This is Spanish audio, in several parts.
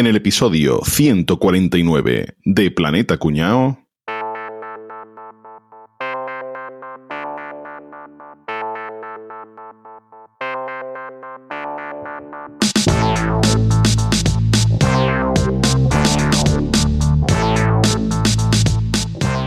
En el episodio 149 de Planeta Cuñao.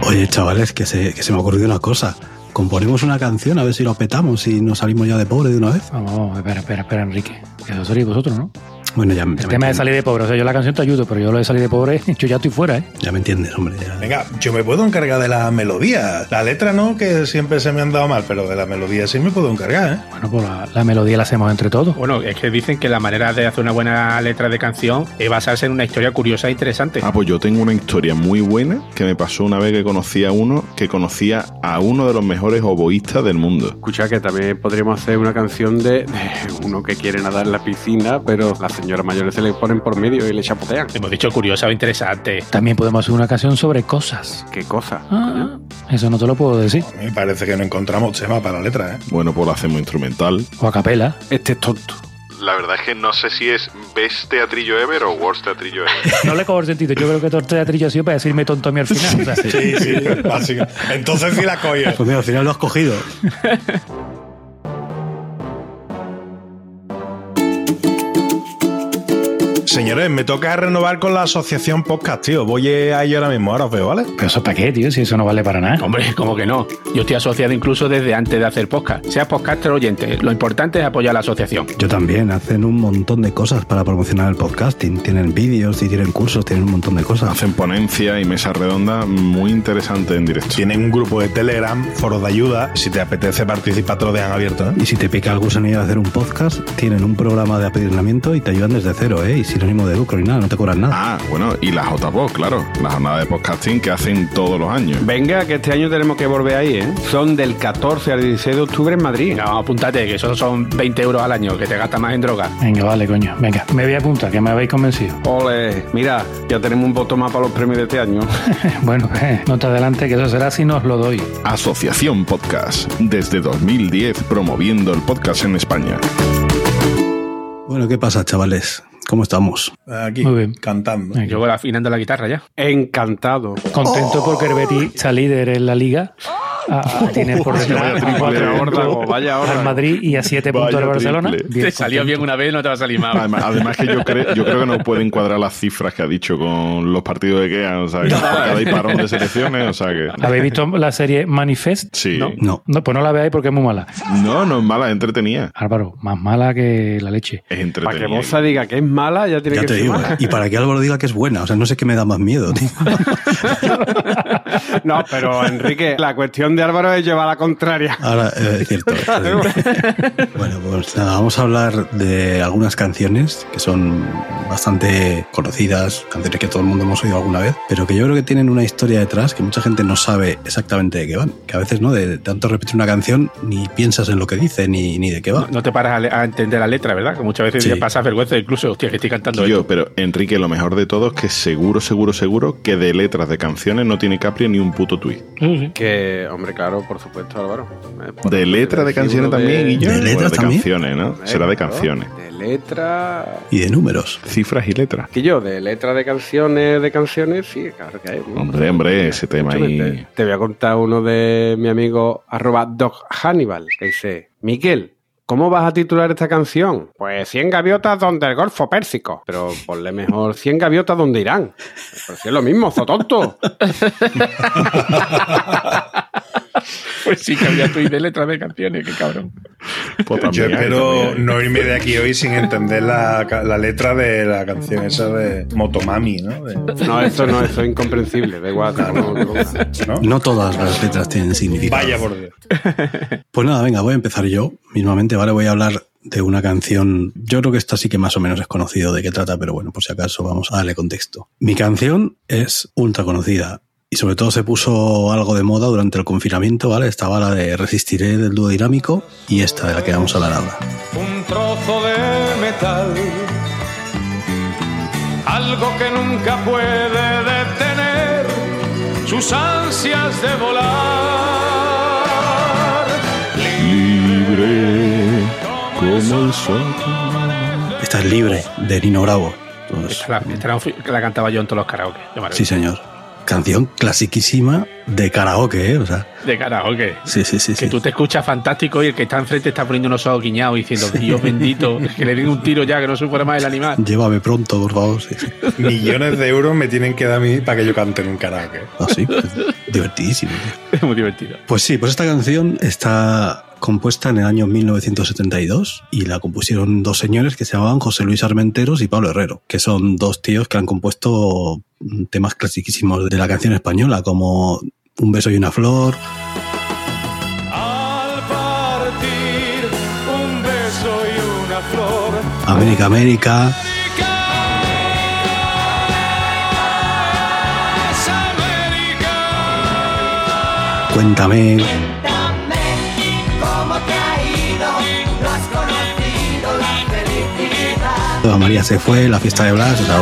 Oye, chavales, que se, que se me ha ocurrido una cosa. Componemos una canción a ver si lo petamos y nos salimos ya de pobre de una vez. Vamos, vamos, espera, espera, espera, Enrique. Que eso seréis vosotros, ¿no? Bueno, ya, ya El me tema de salir de pobre. O sea, yo la canción te ayudo, pero yo lo de salir de pobre, yo ya estoy fuera, ¿eh? Ya me entiendes, hombre. ya. Venga, yo me puedo encargar de la melodía. La letra no, que siempre se me han dado mal, pero de la melodía sí me puedo encargar, ¿eh? Bueno, pues la, la melodía la hacemos entre todos. Bueno, es que dicen que la manera de hacer una buena letra de canción es basarse en una historia curiosa e interesante. Ah, pues yo tengo una historia muy buena que me pasó una vez que conocí a uno que conocía a uno de los mejores oboístas del mundo. Escucha que también podríamos hacer una canción de, de uno que quiere nadar en la piscina, pero señoras mayores se le ponen por medio y le chapotean. Hemos dicho curiosa o interesante. También podemos hacer una canción sobre cosas. ¿Qué cosa? Ah, eso no te lo puedo decir. Me parece que no encontramos tema para la letra, ¿eh? Bueno, pues lo hacemos instrumental. O a capela. Este es tonto. La verdad es que no sé si es Best Teatrillo Ever o Worst Teatrillo Ever. No le cojo el sentido. Yo creo que todo teatrillo ha sido para decirme tonto a mí al final. O sea, Sí, sí, básico. Entonces sí la coges. Pues mira, al final lo has cogido. Señores, me toca renovar con la asociación podcast, tío. Voy a ello ahora mismo, ahora os veo, ¿vale? Pero eso para qué, tío, si eso no vale para nada. Hombre, como que no. Yo estoy asociado incluso desde antes de hacer podcast. Seas podcaster o oyente, lo importante es apoyar a la asociación. Yo también. Hacen un montón de cosas para promocionar el podcasting. Tienen vídeos y tienen cursos, tienen un montón de cosas. Hacen ponencias y mesas redondas muy interesantes en directo. Tienen un grupo de Telegram, foros de ayuda. Si te apetece participar, te lo dejan abierto, ¿eh? Y si te pica el gusanillo de hacer un podcast, tienen un programa de apadrinamiento y te ayudan desde cero, ¿eh? Y sin ánimo de lucro ni nada, no te cobran nada. Ah, bueno, y la JPod, claro, la jornada de podcasting que hacen todos los años. Venga, que este año tenemos que volver ahí, ¿eh? Son del 14 al 16 de octubre en Madrid. No, apúntate, que eso son 20 euros al año, que te gastas más en droga. Venga, vale, coño. Venga, me voy a apuntar, que me habéis convencido. Ole, mira, ya tenemos un voto más para los premios de este año. Bueno, eh, no te adelante, que eso será si no os lo doy. Asociación Podcast, desde 2010 promoviendo el podcast en España. Bueno, ¿qué pasa, chavales? ¿Cómo estamos? Aquí, Muy bien. cantando. Yo voy afinando la guitarra ya. Encantado. Contento porque el Betis está líder en la liga. Tiene por detrás al. Madrid y a siete puntos Vaya del Barcelona. Te salió bien una vez, no te va a salir mal. Además, además que yo creo, yo creo que no pueden cuadrar las cifras que ha dicho con los partidos de quedan, o sea, que porque hay parón de selecciones, o sea que... ¿Habéis visto la serie Manifest? Sí. ¿No? No. No, pues no la veáis porque es muy mala. No, no es mala, es entretenida. Álvaro, más mala que la leche. Es Para que Boza diga que es mala, ya tiene Ya que te ser digo. mala. Y para que Álvaro diga que es buena. O sea, no sé qué me da más miedo, tío. No, pero Enrique, la cuestión de Álvaro es llevar la contraria. Ahora, eh, es cierto. bueno, pues nada, vamos a hablar de algunas canciones que son bastante conocidas, canciones que todo el mundo hemos oído alguna vez, pero que yo creo que tienen una historia detrás que mucha gente no sabe exactamente de qué van. Que a veces, ¿no? De tanto repetir una canción, ni piensas en lo que dice, ni, ni de qué va. No, no te paras a, le- a entender la letra, ¿verdad? Que muchas veces Sí. te pasas vergüenza, incluso, hostia, que estoy cantando Yo, esto. pero Enrique, lo mejor de todo es que seguro, seguro, seguro que de letras de canciones no tiene Capri ni un puto tuit. Que, hombre, claro, por supuesto, Álvaro. Por De eso letras de canciones también, Guillo. ¿De Bueno, letras de también? canciones, ¿no? Será de canciones. De letras. Y de números. Cifras y letras. Que yo, de letras de canciones, de canciones, sí, claro que hay. ¿no? Hombre, hombre, ese tema ahí. Te, voy a contar uno de mi amigo arroba Doc Hannibal, que dice, Miquel, ¿cómo vas a titular esta canción? Pues 100 gaviotas donde el Golfo Pérsico. Pero ponle mejor 100 gaviotas donde Irán. Pero si es lo mismo, zotonto. Pues sí, que había tuit de letras de canciones, qué cabrón. Pues Yo también hay, espero también no irme de aquí hoy sin entender la, la letra de la canción esa de Motomami, ¿no? De- No, esto no, esto es incomprensible. Da igual. ¿no? No todas las letras tienen significado. Vaya por Dios. Pues nada, venga, voy a empezar yo mismamente, ¿vale? Voy a hablar de una canción, yo creo que esta sí que más o menos es conocido de qué trata, pero bueno, por si acaso vamos a darle contexto. Mi canción es ultra conocida y sobre todo se puso algo de moda durante el confinamiento, ¿vale? Estaba la de Resistiré del dúo dinámico y esta de la que vamos a hablar ahora. un trozo de metal, algo que nunca puede detener sus ansias de volar. Libre como el sol. Esta es Libre, de Nino Bravo. vamos. Esta la, esta que la cantaba yo en todos los karaoke. Sí, señor. Canción clasiquísima de karaoke, ¿eh? O sea, De karaoke. sí, sí, sí. Que sí. tú te escuchas fantástico y el que está enfrente está poniendo unos ojos guiñados diciendo, Dios bendito, que le den un tiro ya, que no supera más el animal. Llévame pronto, por favor. Sí. Millones de euros me tienen que dar a mí para que yo cante en un karaoke. Ah, sí, pues, divertidísimo. tío. Es muy divertido. Pues sí, pues esta canción está compuesta en el año 1972 y la compusieron dos señores que se llamaban José Luis Armenteros y Pablo Herrero, que son dos tíos que han compuesto temas clasiquísimos de la canción española, como Un beso y una flor, Al partir un beso y una flor. América América, Es América. Cuéntame, cómo te ha ido, no has conocido la felicidad. Eva María se fue, la fiesta de Blas, o sea,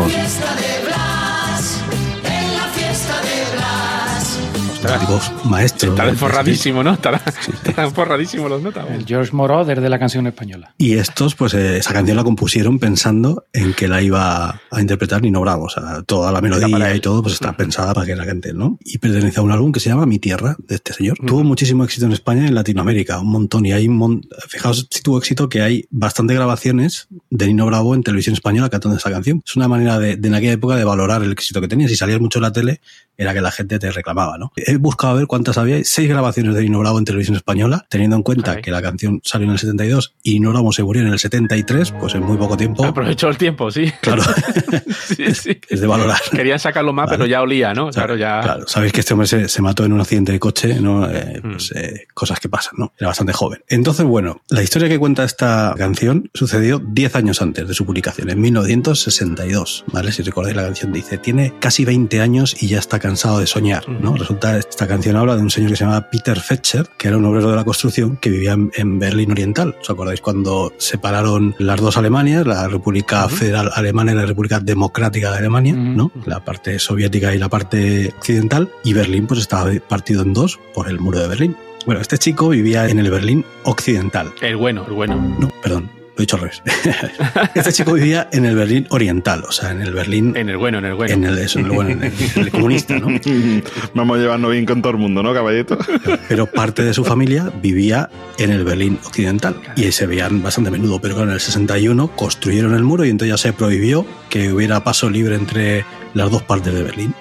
Blas. auténticos maestros. Está ¿no? desforradísimo, ¿no? Estará, estarán desforradísimos los notas. El George Moroder de la canción española. Y estos, pues eh, esa canción la compusieron pensando en que la iba a interpretar Nino Bravo. O sea, toda la para melodía él. y todo, pues está pensada para que la cante, ¿no? Y pertenece a un álbum que se llama Mi Tierra, de este señor. Tuvo muchísimo éxito en España y en Latinoamérica, un montón. Y hay un mon- fijaos si tuvo éxito que hay bastante grabaciones de Nino Bravo en televisión española cantando esa canción. Es una manera de, de en aquella época de valorar el éxito que tenía. Si salías mucho en la tele, era que la gente te reclamaba, ¿no? He buscado a ver cuántas había. Seis grabaciones de Nino Bravo en televisión española, teniendo en cuenta Ay. que la canción salió en el 72 y Nino Bravo se murió en el 73, pues en muy poco tiempo. Aprovechó el tiempo, sí. Claro, sí, sí. es de valorar. Querían sacarlo más, Vale. pero ya olía, ¿no? Claro, ya. Claro, sabéis que este hombre se, se mató en un accidente de coche, ¿no? Eh, Mm. pues, eh, cosas que pasan, ¿no? Era bastante joven. Entonces, bueno, la historia que cuenta esta canción sucedió 10 años antes de su publicación, en 1962, ¿vale? Si recordáis la canción, dice, tiene casi 20 años y ya está cansado de soñar, ¿no? Resulta, esta canción habla de un señor que se llama Peter Fetcher, que era un obrero de la construcción que vivía en, en Berlín Oriental. ¿Os acordáis cuando separaron las dos Alemanias, la República Federal Alemana y la República Democrática de Alemania. ¿no? La parte soviética y la parte occidental, y Berlín pues estaba partido en dos por el muro de Berlín. Bueno, este chico vivía en el Berlín occidental. El bueno, el bueno. No, perdón, he dicho al revés. este chico vivía en el Berlín oriental, o sea, en el Berlín, En el bueno, en el bueno. en el, eso, en el, bueno, en el- en el comunista, ¿no? Vamos a llevarnos bien con todo el mundo, ¿no, caballito? Pero parte de su familia vivía en el Berlín occidental y se veían bastante a menudo. Pero claro, en el 61 construyeron el muro y entonces ya se prohibió que hubiera paso libre entre las dos partes de Berlín.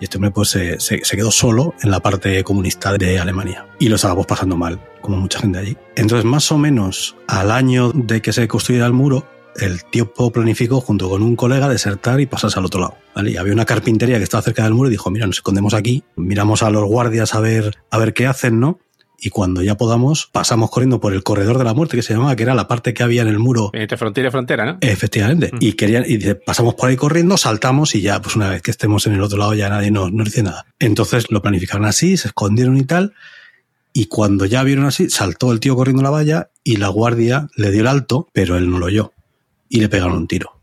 Y este hombre pues se, se- quedó solo en la parte comunista de Alemania. Y lo estábamos pasando mal, como mucha gente allí. Entonces, más o menos al año de que se construyera el muro, el tío planificó junto con un colega desertar y pasarse al otro lado. ¿vale? Y había una carpintería que estaba cerca del muro y dijo, mira, nos escondemos aquí, miramos a los guardias a ver, a ver qué hacen, ¿no? Y cuando ya podamos, pasamos corriendo por el corredor de la muerte, que se llamaba, que era la parte que había en el muro Entre frontera y frontera, ¿no? Efectivamente. Mm. Y querían, y dice, pasamos por ahí corriendo, saltamos y ya, pues una vez que estemos en el otro lado ya nadie nos, nos dice nada. Entonces lo planificaron así, se escondieron y tal. Y cuando ya vieron así, saltó el tío corriendo la valla y la guardia le dio el alto, pero él no lo oyó. Y le pegaron un tiro.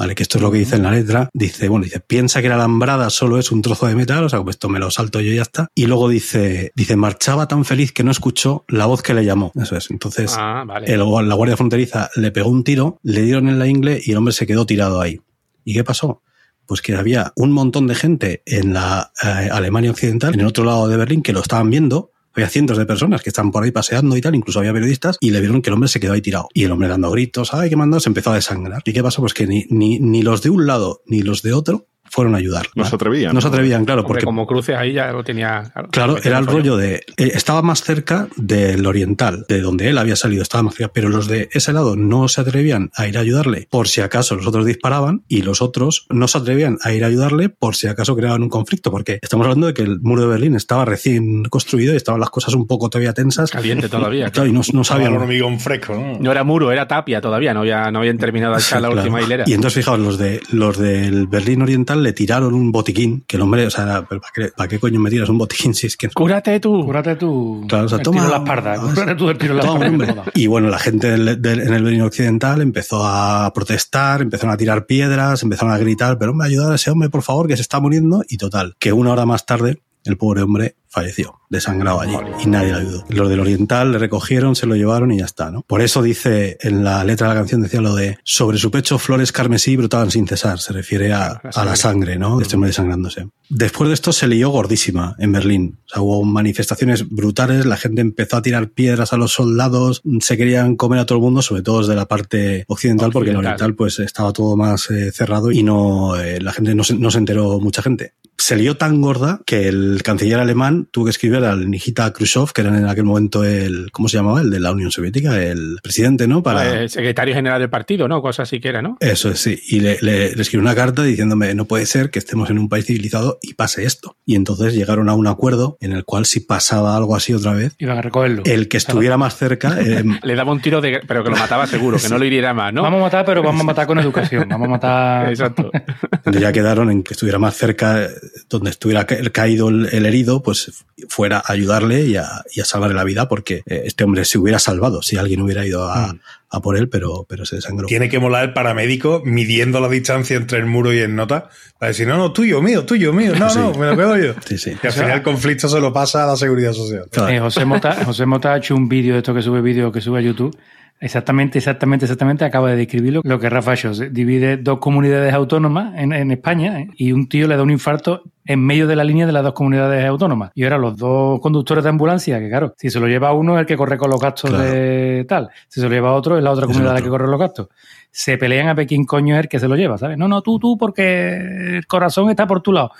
¿Vale? Que esto es lo que dice en la letra. Dice, bueno, dice, piensa que la alambrada solo es un trozo de metal, o sea, como esto me lo salto yo y ya está. Y luego dice, dice, marchaba tan feliz que no escuchó la voz que le llamó. Eso es. Entonces, Ah, vale. el- la Guardia Fronteriza le pegó un tiro, le dieron en la ingle y el hombre se quedó tirado ahí. ¿Y qué pasó? Pues que había un montón de gente en la eh, Alemania Occidental, en el otro lado de Berlín, que lo estaban viendo. Había cientos de personas que estaban por ahí paseando y tal, incluso había periodistas, y le vieron que el hombre se quedó ahí tirado. Y el hombre dando gritos, ¡ay, qué mandó! Se empezó a desangrar. ¿Y qué pasó? Pues que ni, ni, ni los de un lado ni los de otro fueron a ayudar. No se atrevían. No se atrevían, claro, porque como cruces ahí ya lo tenía. Claro, era el rollo de. eh, estaba más cerca del oriental, de donde él había salido, estaba más cerca, pero los de ese lado no se atrevían a ir a ayudarle por si acaso los otros disparaban y los otros no se atrevían a ir a ayudarle por si acaso creaban un conflicto, porque estamos hablando de que el muro de Berlín estaba recién construido y estaban las cosas un poco todavía tensas. Caliente todavía. Claro, y no, sabían. hormigón fresco, ¿no? No era muro, era tapia todavía, no, había, no habían terminado de echar la Claro. última hilera. Y entonces, fijaos, los de los del Berlín Oriental le tiraron un botiquín, que el hombre, o sea, ¿pero ¿para qué, para qué coño me tiras un botiquín si es que Cúrate tú. Cúrate tú. Claro, o sea, el toma- tiro la espalda. Cúrate tú el tiro la espalda. Y bueno, la gente del- del- en el Berlín Occidental empezó a protestar, empezaron a tirar piedras, empezaron a gritar, pero hombre, ayudad a ese hombre, por favor, que se está muriendo. Y total, que una hora más tarde, el pobre hombre falleció, desangrado allí, y nadie le ayudó. Los del Oriental le recogieron, se lo llevaron y ya está, ¿no? Por eso dice en la letra de la canción, decía lo de sobre su pecho flores carmesí brotaban sin cesar, se refiere a, a la sangre, ¿no? De este hombre desangrándose. Después de esto se lió gordísima en Berlín. O sea, hubo manifestaciones brutales, la gente empezó a tirar piedras a los soldados, se querían comer a todo el mundo, sobre todo desde la parte occidental, porque en el oriental pues estaba todo más eh, cerrado y no eh, la gente no se, no se enteró mucha gente. Se lió tan gorda que el canciller alemán tuvo que escribir al Nikita Khrushchev, que era en aquel momento el, ¿cómo se llamaba? El de la Unión Soviética, el presidente, ¿no? Para, El secretario general del partido, ¿no? Cosa así que era, ¿no? eso es, sí. Y le, le, le escribió una carta diciéndome, no puede ser que estemos en un país civilizado y pase esto. Y entonces llegaron a un acuerdo en el cual si pasaba algo así otra vez, Iban a recogerlo. el que estuviera más cerca, eh, Le daba un tiro de. Pero que lo mataba seguro, que no lo hiriera más, ¿no? Vamos a matar, pero vamos a matar con educación. Vamos a matar. Exacto. Entonces ya quedaron en que estuviera más cerca, donde estuviera ca- caído el, el herido, pues fuera a ayudarle y a, y a salvarle la vida, porque eh, este hombre se hubiera salvado si alguien hubiera ido a, a por él, pero, pero se desangró. Tiene que molar el paramédico midiendo la distancia entre el muro y el nota para decir, no, no, tuyo, mío, tuyo, mío, no, Sí. no, me lo quedo yo. Sí, sí. Y al final el conflicto se lo pasa a la seguridad social. Claro. Eh, José, Mota, José Mota ha hecho un vídeo de esto que sube vídeo que sube a YouTube. Exactamente, exactamente, exactamente acaba de describirlo lo que Rafa. Se Divide dos comunidades autónomas en, en España ¿eh? y un tío le da un infarto en medio de la línea de las dos comunidades autónomas. Y ahora los dos conductores de ambulancia, que claro, si se lo lleva uno es el que corre con los gastos Claro. de tal, si se lo lleva otro es la otra Es comunidad la que corre los gastos. Se pelean a ver quién coño es el que se lo lleva, ¿sabes? No, no, tú, tú, porque el corazón está por tu lado.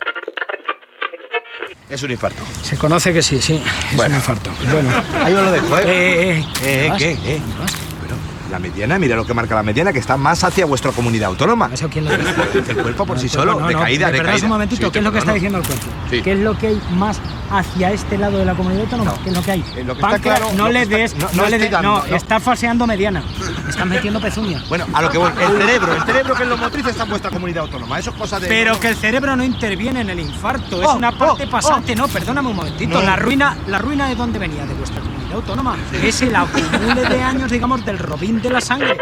Es un infarto. Se conoce que sí, sí. Es Bueno. un infarto. Bueno. Ahí lo dejo, ¿eh? Eh, eh, Eh, eh, ¿Vas? ¿qué? La mediana, mira lo que marca la mediana, que está más hacia vuestra comunidad autónoma. ¿Eso quién lo dice? El cuerpo por sí solo, no, de caída, ¿me de caída. un momentito, Sí, ¿qué es lo que está diciendo el cuerpo? Sí. ¿Qué es lo que hay más hacia este lado de la comunidad autónoma? No. ¿Qué es lo que hay? Eh, lo que está Páncreas, claro- no le des, no- le des, no, está falseando mediana. Estás metiendo pezuña. Bueno, a lo que voy. El cerebro, el cerebro que es lo motriz está en vuestra comunidad autónoma. Eso es cosa de. Pero que el cerebro no interviene en el infarto, es Oh, una parte oh, pasante. No, perdóname un momentito. La ruina, la ruina de dónde venía, de vuestra comunidad autónoma. Es el acumule de años, digamos, del robín de la sangre.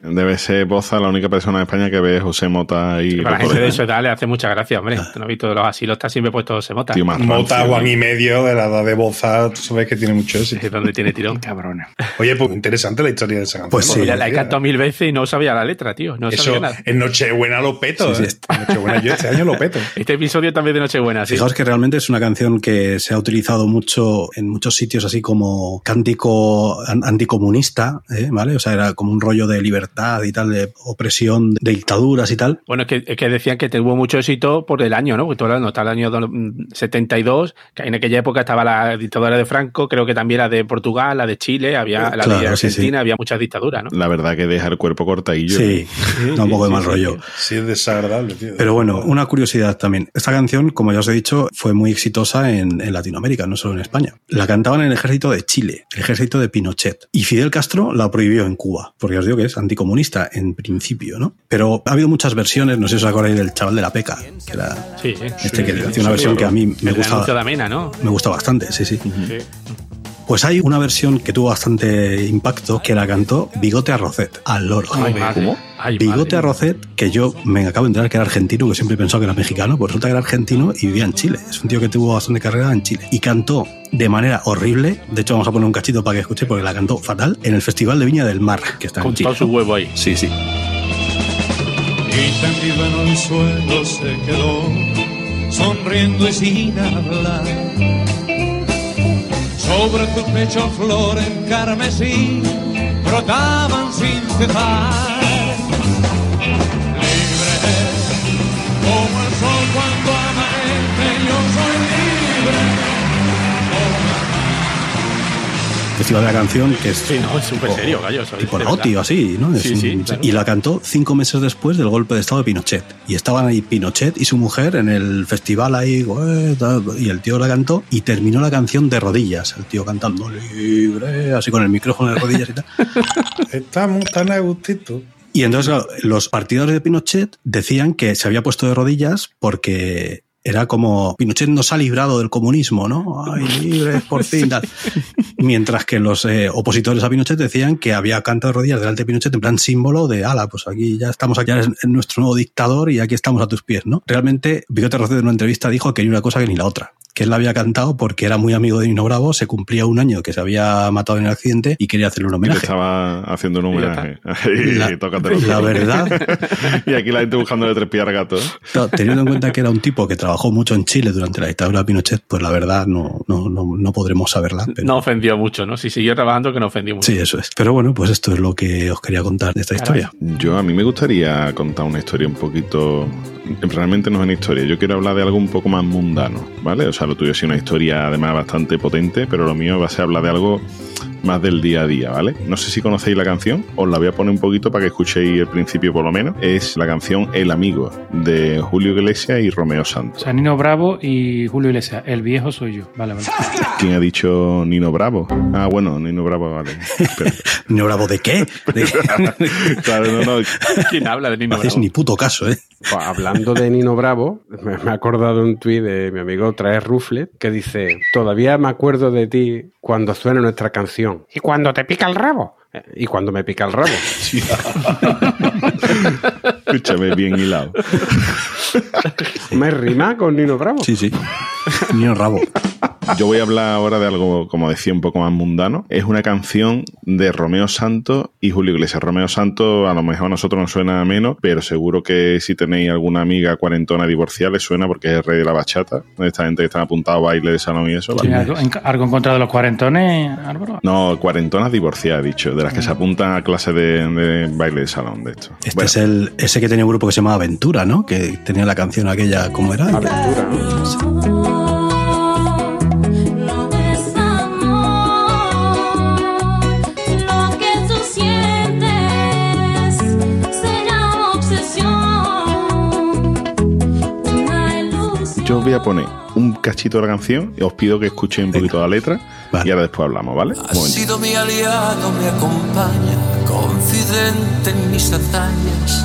Debe ser Boza la única persona en España que ve a José Mota y Para la gente de su edad le hace mucha gracia, hombre. Tú no has visto de los asilos, está siempre puesto José Mota. Tío más Mota. Juan y medio de la edad de Boza, tú sabes que tiene mucho éxito. Es donde tiene tirón. Cabrona. Oye, pues interesante la historia de esa canción. Pues sí. Ya la he cantado mil veces y no sabía la letra, tío. No Eso, sabía nada. en Nochebuena lo peto, Sí, ¿eh? sí. En Nochebuena yo este año lo peto. Este episodio también de Nochebuena, sí. Fijaos que realmente es una canción que se ha utilizado mucho en muchos sitios así como cántico an- anticomunista, ¿eh? ¿vale? O sea, era como un rollo de libertad y tal, de opresión, de dictaduras y tal. Bueno, es que, es que decían que tuvo mucho éxito por el año, ¿no? Porque tú hablando, está el año do- mm, 72, que en aquella época estaba la dictadura de Franco, creo que también la de Portugal, la de Chile, había la Claro, de sí, Argentina, sí. había muchas dictaduras, ¿no? La verdad que deja el cuerpo cortadillo. Sí, da un poco de sí, mal sí, rollo. Sí, es desagradable, tío. Pero bueno, una curiosidad también. Esta canción, como ya os he dicho, fue muy exitosa en, en Latinoamérica, no solo en España. La cantaban en el ejército de Chile, el ejército de Pinochet. Y Fidel Castro la prohibió en Cuba, porque os digo que es anticomunista en principio, ¿no? Pero ha habido muchas versiones, no sé si os acordáis del chaval de la peca, que era Sí, este que hacía una versión que a mí me gusta, ¿no? me gusta bastante, sí, sí. Sí. Pues hay una versión que tuvo bastante impacto que la cantó Bigote Arrocet, al loro. Ay, madre. Ay, Bigote madre. Arrocet, que yo me acabo de enterar que era argentino, que siempre he pensado que era mexicano, pues resulta que era argentino y vivía en Chile. Es un tío que tuvo bastante carrera en Chile. Y cantó de manera horrible, de hecho vamos a poner un cachito para que escuche, porque la cantó fatal, en el Festival de Viña del Mar, que está Con en Chile. su huevo ahí. Sí, sí. Y tendido en el suelo se quedó, sonriendo y sin hablar. Sobre tu pecho flores carmesí brotaban sin cesar. Libre, como Festival de la canción, que es Sí, no, es súper serio, gallo. tipo o así, ¿no? Sí, sí, claro. Y la cantó cinco meses después del golpe de estado de Pinochet. Y estaban ahí Pinochet y su mujer en el festival ahí, y el tío la cantó y terminó la canción de rodillas. El tío cantando libre, así con el micrófono de rodillas y tal. Estamos tan a gustito. Y entonces claro, los partidarios de Pinochet decían que se había puesto de rodillas porque era como Pinochet nos ha librado del comunismo, ¿no? Ay, libres por fin, tal. Mientras que los eh, opositores a Pinochet decían que había cantado de rodillas delante de Pinochet en plan símbolo de, ala, pues aquí ya estamos, aquí eres nuestro nuevo dictador y aquí estamos a tus pies, ¿no? Realmente, Bigote Rocet en una entrevista dijo que ni una cosa que ni la otra que él la había cantado porque era muy amigo de Nino Bravo, se cumplía un año que se había matado en el accidente y quería hacerle un Y homenaje. estaba haciendo un homenaje. Y, La- la verdad- y aquí la gente buscándole tres pies al gato. Teniendo en cuenta que era un tipo que trabajó mucho en Chile durante la dictadura de Pinochet, pues la verdad no, no, no, no podremos saberla. Pero... No ofendió mucho, ¿no? Si siguió trabajando, que no ofendió mucho. Sí, eso es. Pero bueno, pues esto es lo que os quería contar de esta Caray. historia. Yo a mí me gustaría contar una historia un poquito. Realmente no es una historia. Yo quiero hablar de algo un poco más mundano, ¿vale? O sea, lo tuyo sí una historia además bastante potente, pero lo mío va a ser hablar de algo más del día a día, ¿vale? No sé si conocéis la canción, os la voy a poner un poquito para que escuchéis el principio por lo menos. Es la canción El Amigo de Julio Iglesias y Romeo O Santos. sea, Nino Bravo y Julio Iglesias. El viejo soy yo. Vale, vale. ¿Quién ha dicho Nino Bravo? Ah, bueno, Nino Bravo, vale. ¿Nino Bravo de qué? De- claro, no, no. ¿Quién habla de No Nino hacéis Bravo? ni puto caso, ¿eh? Pues, hablando de Nino Bravo, me, me he acordado un tuit de mi amigo Traes Ruflet que dice: Todavía me acuerdo de ti cuando suena nuestra canción. ¿Y cuando te pica el rabo? Y cuando me pica el rabo. Escúchame, bien hilado. ¿Me rima con Nino Bravo? Sí, sí. Nino Rabo. Yo voy a hablar ahora de algo, como decía, un poco más mundano. Es una canción de Romeo Santos y Julio Iglesias. Romeo Santos, a lo mejor a nosotros nos suena menos, pero seguro que si tenéis alguna amiga cuarentona divorciada, les suena porque es el rey de la bachata. Esta gente que está apuntado a baile de salón y eso. ¿Tiene ¿vale? algo, en- algo en contra de los cuarentones, Álvaro? No, cuarentonas divorciadas, he dicho, de las que se apuntan a clases de, de baile de salón, de esto. Este Bueno, es el ese que tenía un grupo que se llamaba Aventura, ¿no? Que tenía la canción aquella, ¿cómo era? Aventura, voy a poner un cachito de la canción y os pido que escuchéis un poquito la letra Vale. y ahora después hablamos, ¿vale? Momento. sido mi aliado, me acompaña, confidente en mis hazañas.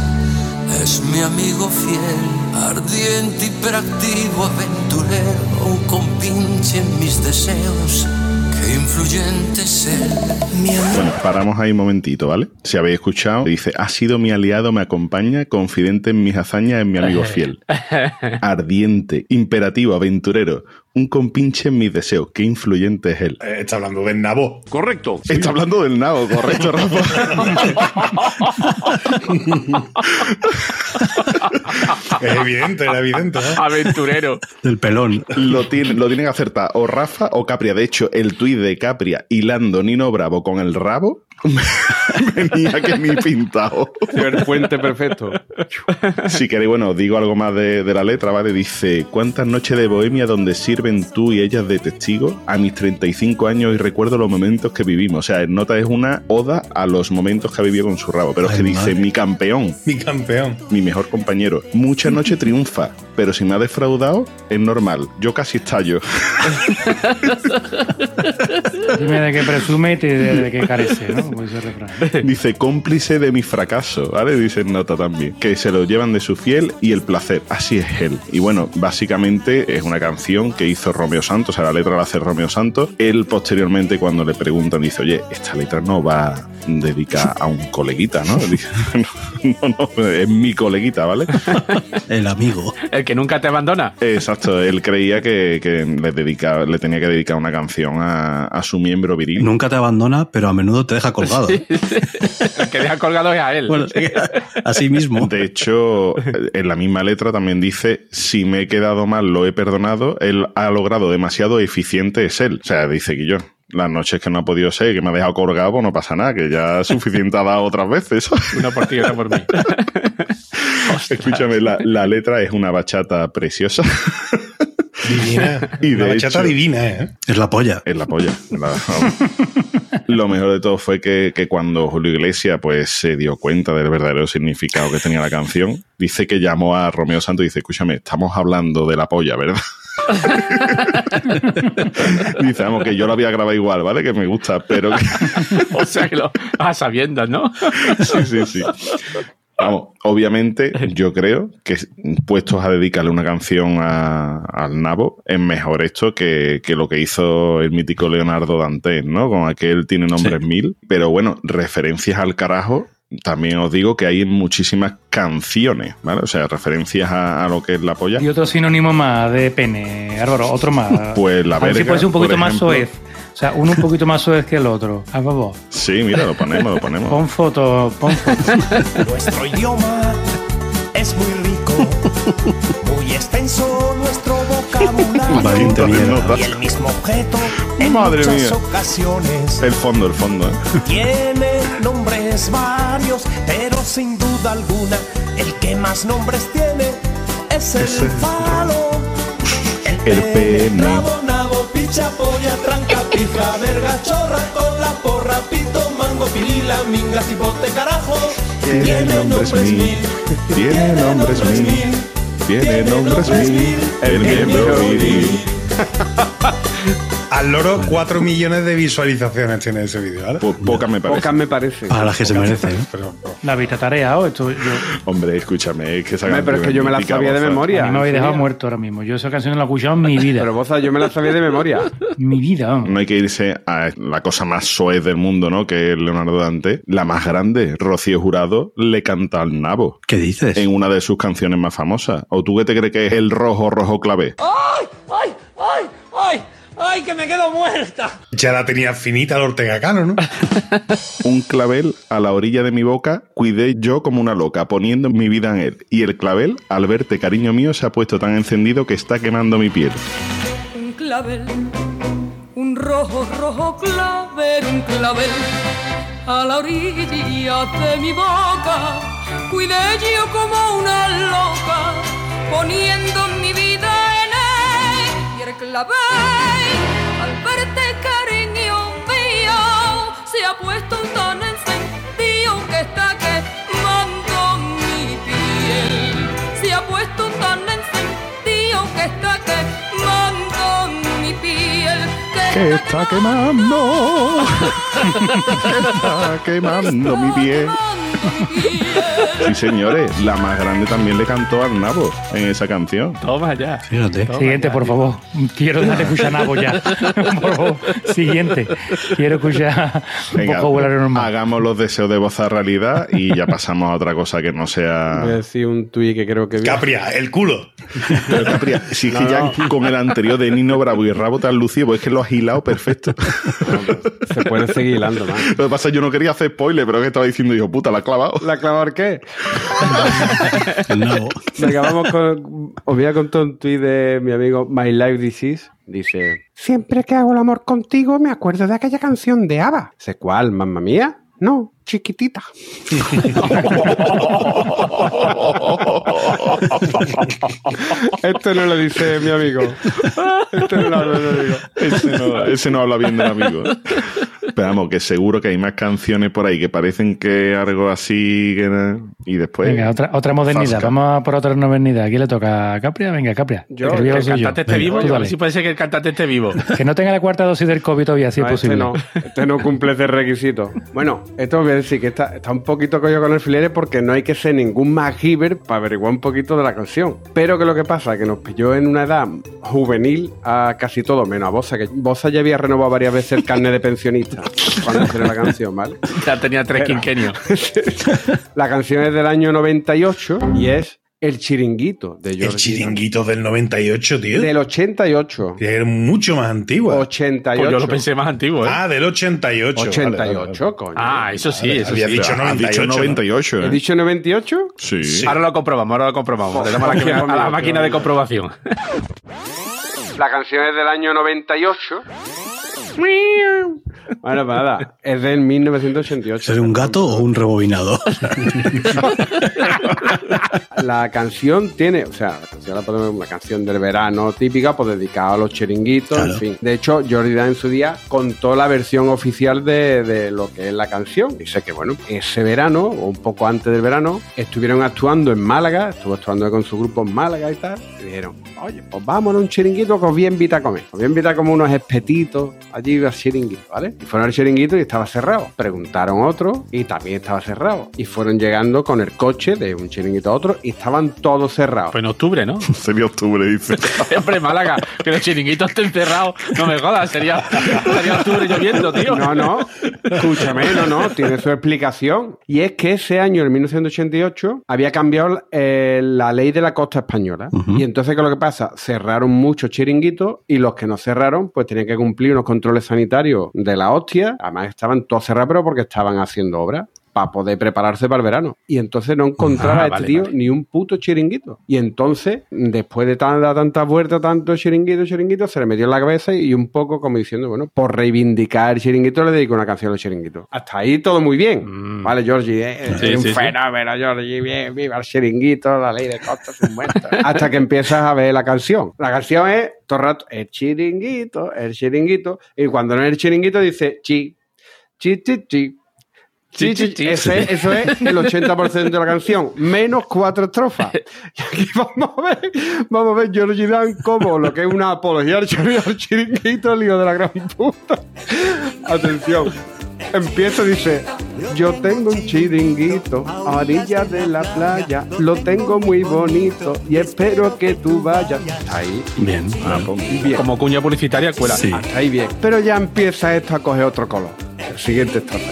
Es mi amigo fiel, ardiente, hiperactivo, aventurero, un compinche en mis deseos. Qué influyente es él, mi amigo. Bueno, paramos ahí un momentito, ¿vale? Si habéis escuchado, dice, ha sido mi aliado, me acompaña, confidente en mis hazañas, es mi amigo fiel. Ardiente, imperativo, aventurero, un compinche en mis deseos, qué influyente es él. Eh, Está hablando del nabo. Correcto. Está hablando del nabo, correcto, Rafa. Es evidente, era evidente. ¿no? Aventurero. Del pelón. lo, tiene, lo tienen que acertar o Rafa o Capria. De hecho, el tuit de Capria hilando Nino Bravo con el rabo venía que ni pintado. El puente perfecto. Si queréis, bueno, digo algo más de, de la letra, ¿vale? Dice, ¿cuántas noches de bohemia donde sirven tú y ellas de testigo a mis 35 años y recuerdo los momentos que vivimos? O sea, el nota es una oda a los momentos que ha vivido con su rabo, pero es que dice, madre. mi campeón, Mi campeón. mi mejor compañero, muchas noches triunfa, pero si me ha defraudado, es normal, yo casi estallo. Dime de qué presume y te- de, de qué carece, ¿no? Dice cómplice de mi fracaso, ¿vale? Dice nota también. Que se lo llevan de su fiel y el placer. Así es él. Y bueno, básicamente es una canción que hizo Romeo Santos, o sea, la letra la hace Romeo Santos. Él posteriormente cuando le preguntan dice, oye, esta letra no va dedicada a un coleguita, ¿no? No, no, es mi coleguita, ¿vale? El amigo. El que nunca te abandona. Exacto, él creía que, que le, dedicaba, le tenía que dedicar una canción a, a su miembro viril. Nunca te abandona, pero a menudo te deja colgado. ¿eh? El que deja colgado es a él. Bueno, sí, así mismo. De hecho, en la misma letra también dice, si me he quedado mal, lo he perdonado, él ha logrado demasiado eficiente es él. O sea, dice Guillón. Las noches que no ha podido ser, que me ha dejado colgado, pues no pasa nada, que ya suficiente ha dado otras veces. Una por ti y otra por mí. Escúchame, la, la letra es una bachata preciosa. Divina. Y de Una bachata hecho- divina, ¿eh? Es la polla. Es la polla. La- Lo mejor de todo fue que, que cuando Julio Iglesias pues, se dio cuenta del verdadero significado que tenía la canción, dice que llamó a Romeo Santos y dice, escúchame, estamos hablando de la polla, ¿verdad? dice, vamos, que yo lo había grabado igual, ¿vale? Que me gusta, pero... O sea que lo. A sabiendas, ¿no? sí, sí, sí. Vamos, obviamente yo creo que puestos a dedicarle una canción a- al nabo, es mejor esto que, que lo que hizo el mítico Leonardo Dantes, ¿no? Con aquel tiene nombres mil. Pero bueno, referencias al carajo también os digo que hay muchísimas canciones, ¿vale? O sea, referencias a, a lo que es la polla. Y otro sinónimo más de pene, Álvaro, otro más. Pues la A ver si verga, puede ser un poquito más soez. O sea, uno un poquito más soez que el otro. A favor. Sí, mira, lo ponemos, lo ponemos. Pon foto, pon foto. Nuestro idioma es muy muy extenso nuestro vocabulario. Y el mismo objeto en Madre muchas mía. ocasiones El fondo, el fondo, ¿eh? tiene nombres varios, pero sin duda alguna el que más nombres tiene es el Es el- falo. El pene. Nabo, nabo, picha, polla, tranca, pija, verga, chorra, con la porra, pito, mango, pilila, minga, cipote, carajo. Tiene nombres mil, tiene nombres mil, tiene nombres mil, el miembro viril. Al loro, 4 millones de visualizaciones tiene ese vídeo, ¿vale? Po- Pocas me parece. Pocas me parece. Para las que se. ¿eh? Pero, pero- La vista tarea o esto yo, Hombre, escúchame, es que esa Hombre, pero es que yo me la sabía de memoria. a mí me habéis dejado muerto ahora mismo. Yo esa canción no la he escuchado en mi vida. Pero Boza, yo me la sabía de memoria. mi vida. No hay que irse a la cosa más soez del mundo, ¿no? Que es Leonardo Dante. La más grande, Rocío Jurado, le canta al nabo ¿Qué dices? en una de sus canciones más famosas. ¿O tú qué te crees que es el rojo, rojo clavé? ¡Ay! ¡Ay! ¡Ay! ¡Ay! ¡Ay! ¡Que me quedo muerta! ya la tenía finita el Ortega Cano, ¿no? Un clavel a la orilla de mi boca, cuidé yo como una loca, poniendo mi vida en él. Y el clavel, al verte, cariño mío, se ha puesto tan encendido que está quemando mi piel. un clavel, un rojo, rojo clavel, un clavel a la orilla de mi boca. Cuidé yo como una loca, poniendo mi vida en él. Y el clavel, Que está quemando. que está quemando mi piel. Sí, señores, la más grande también le cantó al nabo en esa canción. Toma ya. Fíjate. Toma Siguiente, ya, por favor. Quiero dejar de escuchar Nabo ya. por favor. Siguiente. Quiero escuchar un Venga, poco vocabulario normal. hagamos los deseos de voz a realidad y ya pasamos a otra cosa que no Voy a sea. decir un tuit que creo que. Capria, el culo. Pero Capri, si es que ya con el anterior de Nino Bravo y Rabo tan lucido, pues es que lo has hilado perfecto. Se puede seguir hilando, man. Lo que pasa es que yo no quería hacer spoiler, pero es que estaba diciendo, hijo puta, la ha clavado. ¿La clavor qué? El nabo. Venga, vamos con. Os voy a contar un tuit de mi amigo My Life Disease. Dice: Siempre que hago el amor contigo, me acuerdo de aquella canción de Ava. ¿Sé cuál, mamma mía? No, chiquitita. Esto no lo dice mi amigo. Esto no lo mi amigo. Ese no, ese no habla bien del amigo. Pero vamos, que seguro que hay más canciones por ahí que parecen que algo así que- y después. Venga, otra, otra modernidad. Fasca. Vamos a por otra modernidad. ¿Quién le toca a Capria? Venga, Capria. Yo, que el cantante esté Venga, vivo. tú A ver si puede ser que el cantante esté vivo. Que no tenga la cuarta dosis del COVID todavía, si No, es este posible. no, este no cumple ese requisito. Bueno, esto voy a decir que está, está un poquito coño con el filere porque no hay que ser ningún MacGyver para averiguar un poquito de la canción. Pero que lo que pasa es que nos pilló en una edad juvenil a casi todo, menos a Bosa, que Bosa ya había renovado varias veces el carnet de pensionista cuando salió la canción, ¿vale? Ya tenía tres Pero- quinquenios. La canción es del año 98 y es El Chiringuito de El George chiringuito del 98, tío. Del 88. Que es mucho más antigua. 88. Pues yo lo pensé más antiguo, ¿eh? Ah, del 88. 88, Vale, coño. Ah, eso sí, Vale, eso había sí. dicho Has 98, dicho ¿no? 98, ¿He ¿eh? dicho 98? Sí. Sí. Ahora lo comprobamos, ahora lo comprobamos. Le damos a la, máquina- a la máquina de comprobación. La canción es del año 98. Bueno, pues nada, es del 1988. ¿Es un gato o un rebobinado? La canción tiene, o sea, la canción la podemos una canción del verano típica, pues dedicada a los chiringuitos, Claro. en fin. De hecho, Jordi Dan en su día contó la versión oficial de, de lo que es la canción. Dice que, bueno, ese verano, o un poco antes del verano, estuvieron actuando en Málaga, estuvo actuando con su grupo en Málaga y tal, y dijeron, oye, pues vámonos a un chiringuito que os voy a invitar a comer. Os voy a invitar como unos espetitos allí al chiringuito, ¿vale? y fueron al chiringuito y estaba cerrado. Preguntaron otro y también estaba cerrado. Y fueron llegando con el coche de un chiringuito a otro y estaban todos cerrados. Pues en octubre, ¿no? Sería octubre, dice. Siempre Málaga, que los chiringuitos estén cerrados. No me jodas, sería, sería octubre lloviendo, tío. No, no, escúchame, no, no, tiene su explicación. Y es que ese año, en 1988, había cambiado eh, la ley de la costa española. Y entonces, ¿qué es lo que pasa? Cerraron muchos chiringuitos y los que no cerraron, pues tenían que cumplir unos controles sanitarios de la hostia. Además, estaban todos cerrados, pero porque estaban haciendo obras para poder prepararse para el verano. Y entonces no encontraba Ah, a este vale, tío vale. ni un puto chiringuito. Y entonces, después de tan- dar tantas vueltas, tanto chiringuito, chiringuito, se le metió en la cabeza y un poco como diciendo, bueno, por reivindicar el chiringuito le dedico una canción al chiringuito. Hasta ahí todo muy bien. Vale, Georgie, eh, Mm. Sí, un sí. fenómeno, Georgie, bien, viva el chiringuito, la ley de costas un muerto. Hasta que empiezas a ver la canción. La canción es todo el rato, el chiringuito, el chiringuito, y cuando no es el chiringuito dice chi, chi, chi, chi. Sí, sí, sí. Ese- eso es el 80% de la canción, menos cuatro estrofas. Y aquí vamos a ver, vamos a ver Georgie Dan como lo que es una apología al chiri- al chiringuito, lío de la gran puta. Atención. Empieza y dice, yo tengo un chiringuito a orillas de la playa, lo tengo muy bonito y espero que tú vayas. Ahí. Bien. Ah, Bien. Como cuña publicitaria, cuela. Sí. Hasta ahí bien. Pero ya empieza esto a coger otro color. El siguiente estrofa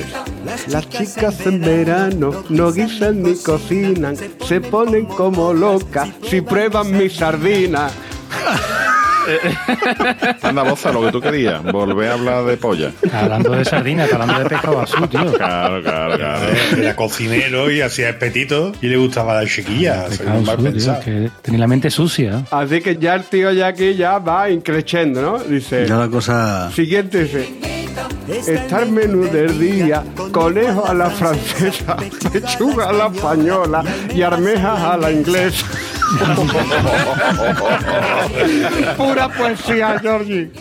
Las chicas en verano no guisan ni cocinan, se ponen como locas si prueban mi sardina. Anda, boza, lo que tú querías. Volver a hablar de polla. Está hablando de sardinas, está hablando de pescado azul, tío. Claro, claro, claro. Era cocinero y hacía espetito y le gustaba la chiquilla. Azul, tío, pensado. que tenía la mente sucia. Así que ya el tío ya aquí ya va increciendo, ¿no? Dice, Ya la cosa. siguiente dice, estar menú del día, conejo a la francesa, pechuga a la española y armejas a la inglesa. Pura poesía, Georgie.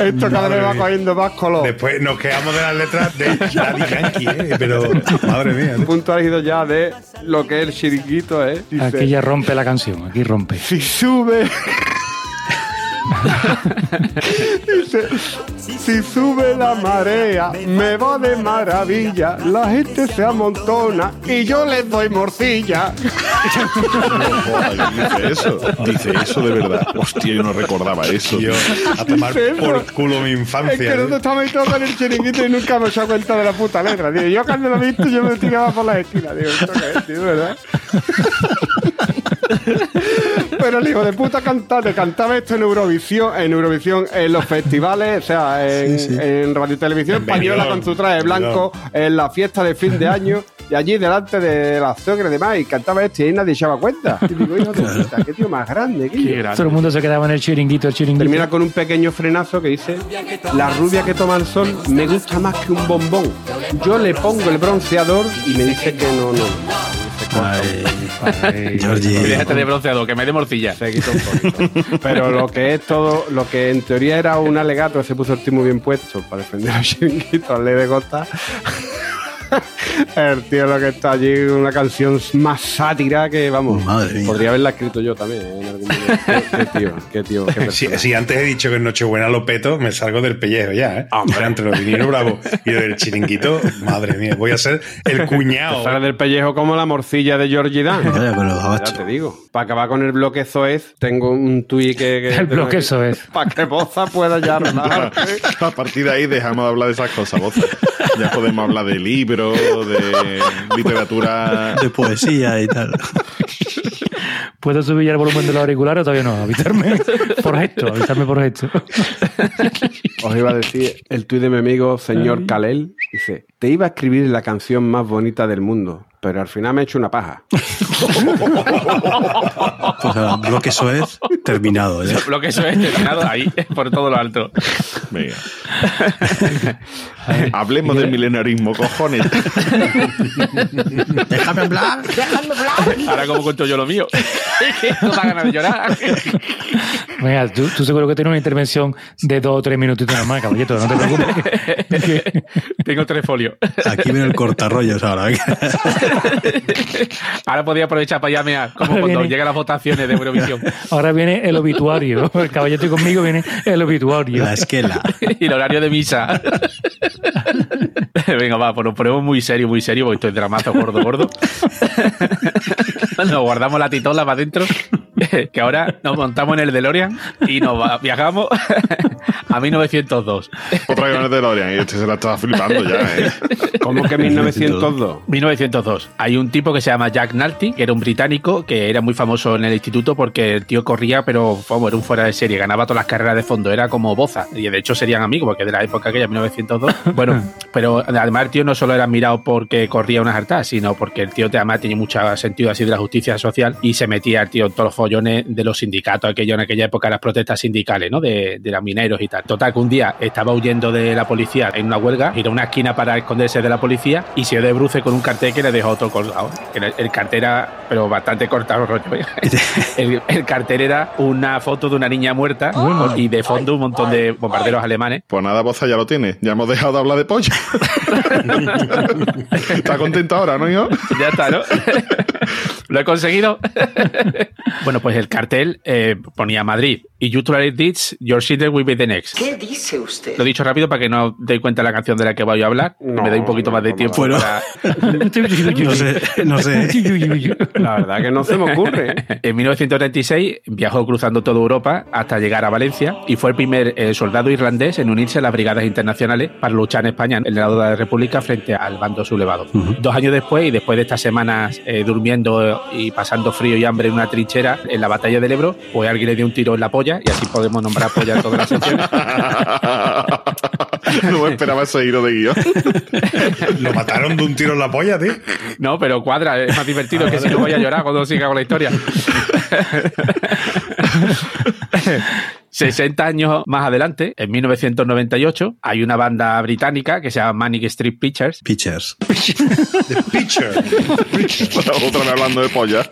Esto cada vez va cogiendo más color. Después nos quedamos de las letras de Daddy Yankee, ¿eh? pero madre mía. punto álgido ya de lo que es el chiringuito, ¿eh? Dice, Aquí ya rompe la canción, aquí rompe. Si sube. Dice, si sube la marea, me va de maravilla, la gente se amontona y yo les doy morcilla. Dice eso. Dice eso de verdad. Hostia, yo no recordaba eso. Yo, a tomar Dice eso. por culo mi Es infancia. que ¿eh? nosotros estamos ahí todos con el chiringuito y nunca me he dado cuenta de la puta letra, tío. Yo cuando lo he visto yo me tiraba por la esquina, digo, ¿esto qué es, tío, verdad? Pero el hijo de puta cantante cantaba esto en Eurovisión, en Eurovisión, en los festivales, o sea, en, Sí, sí. en Radio Televisión En Española con su traje blanco, en la fiesta de fin de año, y allí delante de la suegra y demás, y cantaba esto y ahí nadie se daba cuenta. Y digo, hijo de puta, qué tío más grande, Qué tío. grande. Todo el mundo se quedaba en el chiringuito, el chiringuito. Termina con un pequeño frenazo que dice: La rubia que toma el sol me gusta más que un bombón. Yo le pongo el bronceador y me dice que no, no. Ay, Ay, déjate de bronceado, que me dé morcilla. Se quita un poquito. Pero lo que es todo, lo que en teoría era un alegato, se puso el tío muy bien puesto para defender a Chiringuito al ley de Costa. El tío lo que está allí, una canción más sátira que, vamos, Madre mía. podría haberla escrito yo también ¿eh? en algún momento. Qué, qué tío, qué tío, qué Si, antes he dicho que en Nochebuena lo peto, me salgo del pellejo ya, ¿eh? Hombre. Entre los vinilos bravos y del chiringuito, madre mía, voy a ser el cuñado. Sale del pellejo como la morcilla de Georgie Dan. Vaya Ya te digo. Para acabar con el bloque Zoez, tengo un tuit que. que El bloque Zoez. Para que Boza pueda ya relajarte. A partir de ahí dejamos de hablar de esas cosas, Boza. Ya podemos hablar de libros, de literatura. De poesía y tal. ¿Puedo subir ya el volumen de los auriculares o todavía no? Avisarme por gesto, avisarme por gesto. Os iba a decir el tuit de mi amigo señor Kalel. Dice: Te iba a escribir la canción más bonita del mundo, pero al final me he hecho una paja. Pues nada, bloque soez terminado. ya. Lo que eso es terminado ahí, por todo lo alto. Venga. Hablemos del milenarismo, cojones. Déjame hablar. Ahora, como cuento yo lo mío? no da ganas de llorar. Venga, tú, tú seguro que tienes una intervención de dos o tres minutitos nomás, caballito, no te preocupes. Tengo tres folios. Aquí viene el cortarrollos ahora. Ahora podía aprovechar para llamear, como Ahora cuando viene- llegan las votaciones de Eurovisión. Ahora viene el obituario. El caballete conmigo viene el obituario. La esquela. y el horario de misa. Venga, va, pues nos ponemos muy serio, muy serio, porque esto es dramazo gordo, gordo. nos guardamos la titola para adentro, que ahora nos montamos en el DeLorean y nos va- viajamos a 1902. Otra vez con el DeLorean y este se la estaba flipando ya, ¿eh? ¿Cómo que 1902? 1902. Hay un tipo que se llama Jack Nalty, que era un británico, que era muy famoso en el instituto porque el tío corría, pero vamos, era un fuera de serie, ganaba todas las carreras de fondo, era como Boza. Y de hecho serían amigos, porque de la época aquella, 1902. Bueno, pero además el tío no solo era admirado porque corría unas hartas, sino porque el tío además tenía mucho sentido así de la justicia social y se metía el tío en todos los follones de los sindicatos, aquello en aquella época, las protestas sindicales, ¿no? De, de los mineros y tal. Total, que un día estaba huyendo de la policía en una huelga, ir a una esquina para esconderse de la policía y se dio de bruce con un cartel que le dejó otro colgado. El cartel era, pero bastante cortado, rollo. ¿eh? El, el cartel era una foto de una niña muerta y de fondo un montón de bombarderos alemanes. Pues nada, Boza ya lo tiene. Ya hemos dejado de hablar de pollo. Está contento ahora, ¿no, yo? Ya está, ¿no? Lo he conseguido. bueno, pues el cartel eh, ponía Madrid. Y you tolerate this, your children will be the next. ¿Qué dice usted? Lo he dicho rápido para que no deis cuenta de la canción de la que voy a hablar. me doy un poquito más de tiempo. Bueno. para- No sé, no sé. La verdad que no se me ocurre. En 1936 viajó cruzando toda Europa hasta llegar a Valencia y fue el primer eh, soldado irlandés en unirse a las brigadas internacionales para luchar en España en el lado de la República frente al bando sublevado. Dos años después y después de estas semanas eh, durmiendo y pasando frío y hambre en una trinchera en la batalla del Ebro, pues alguien le dio un tiro en la polla y así podemos nombrar polla en todas las secciones. No me esperaba ese giro de guion. Lo mataron de un tiro en la polla, tío. No, pero cuadra, es más divertido que si no voy a llorar cuando siga con la historia. 60 años más adelante, en 1998, hay una banda británica que se llama Manic Street Pictures. Pitchers. The Pitcher. Otra vez hablando de polla.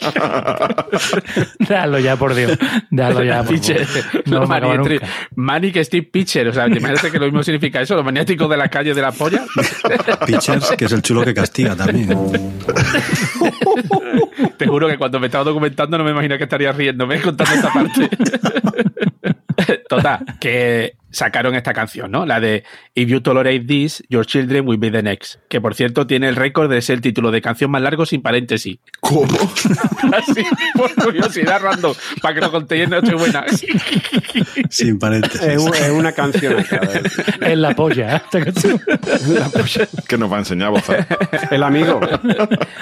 Déjalo ya, por Dios. Déjalo ya, por Pitcher. favor. No Manic. Street- Manic Street Pitcher. O sea, imagínate que lo mismo significa eso, los maniáticos de la calle de la polla. Pitchers, que es el chulo que castiga también. Te juro que cuando me estaba documentando no me imagino que estaría riéndome contando esta parte. Total, que sacaron esta canción, ¿no? La de If You Tolerate This, Your Children Will Be the Next. Que por cierto tiene el récord de ser el título de canción más largo sin paréntesis. ¿Cómo? Así, por curiosidad random, para que lo contéis en Nochebuena. Sin paréntesis. Es, un- es una canción. esta. Es la polla. ¿eh? Esta canción. Que nos va a enseñar Boza. El amigo.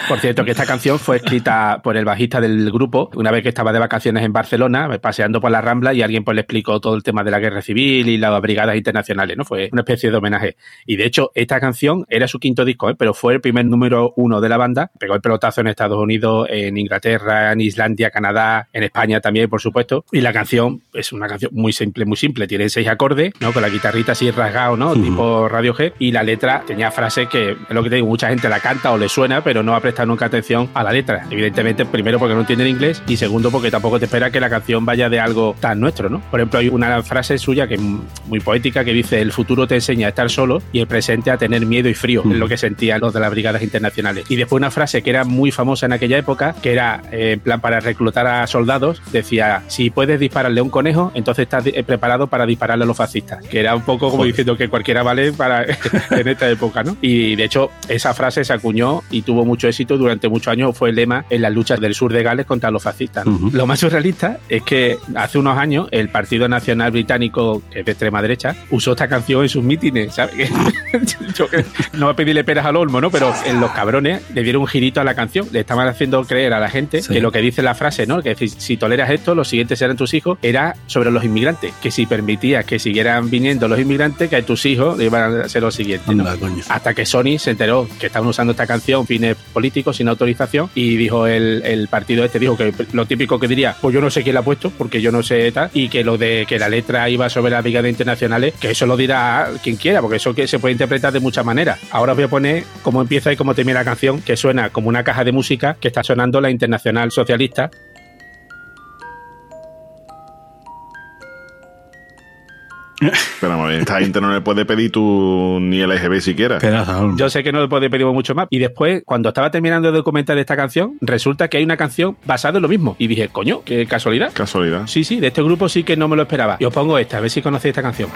Por cierto, que esta canción fue escrita por el bajista del grupo una vez que estaba de vacaciones en Barcelona, paseando por la Rambla, y alguien pues le explicó todo el tema de la guerra civil y las brigadas internacionales, ¿no? Fue una especie de homenaje. Y de hecho, esta canción era su quinto disco, ¿eh? pero fue el primer número uno de la banda. Pegó el pelotazo en Estados Unidos, en Inglaterra, en Islandia, Canadá, en España también, por supuesto. Y la canción es una canción muy simple, muy simple. Tiene seis acordes, ¿no? Con la guitarrita así rasgado, ¿no? Tipo Radiohead. Y la letra tenía frases que, es lo que te digo, mucha gente la canta o le suena, pero no ha prestado nunca atención a la letra. Evidentemente, primero porque no entienden inglés y segundo porque tampoco te espera que la canción vaya de algo tan nuestro, ¿no? Por ejemplo, hay una frase suya que muy poética que dice: El futuro te enseña a estar solo y el presente a tener miedo y frío, es lo que sentían los de las brigadas internacionales. Y después una frase que era muy famosa en aquella época, que era eh, en plan para reclutar a soldados, decía: Si puedes dispararle a un conejo, entonces estás eh, preparado para dispararle a los fascistas. Que era un poco como diciendo que cualquiera vale para en esta época, ¿no? Y de hecho, esa frase se acuñó y tuvo mucho éxito durante muchos años, fue el lema en las luchas del sur de Gales contra los fascistas. Lo más surrealista es que hace unos años el Partido Nacional Británico, que es de extrema derecha, usó esta canción en sus mítines, ¿sabes? Yo no voy a pedirle peras al olmo, ¿no? Pero en los cabrones le dieron un girito a la canción, le estaban haciendo creer a la gente Sí. que lo que dice la frase, ¿no? Que si, si toleras esto, los siguientes serán tus hijos, era sobre los inmigrantes, que si permitías que siguieran viniendo los inmigrantes, que tus hijos iban a ser los siguientes, ¿no? Anda, coño. Hasta que Sony se enteró que estaban usando esta canción fines políticos sin autorización y dijo el, el partido este, dijo que lo típico que diría, pues yo no sé quién la ha puesto, porque yo no sé tal, y que lo de que la letra iba sobre las brigadas internacionales, que eso lo dirá quien quiera, porque eso que se puede interpretar de muchas maneras. Ahora os voy a poner cómo empieza y cómo termina la canción, que suena como una caja de música que está sonando la Internacional Socialista. Pero esta gente no le puede pedir tú ni LGB siquiera. Yo sé que no le puede pedir mucho más. Y después, cuando estaba terminando de documentar esta canción, resulta que hay una canción basada en lo mismo. Y dije, coño, qué casualidad. Casualidad. Sí, sí, de este grupo sí que no me lo esperaba. Y os pongo esta, a ver si conocéis esta canción.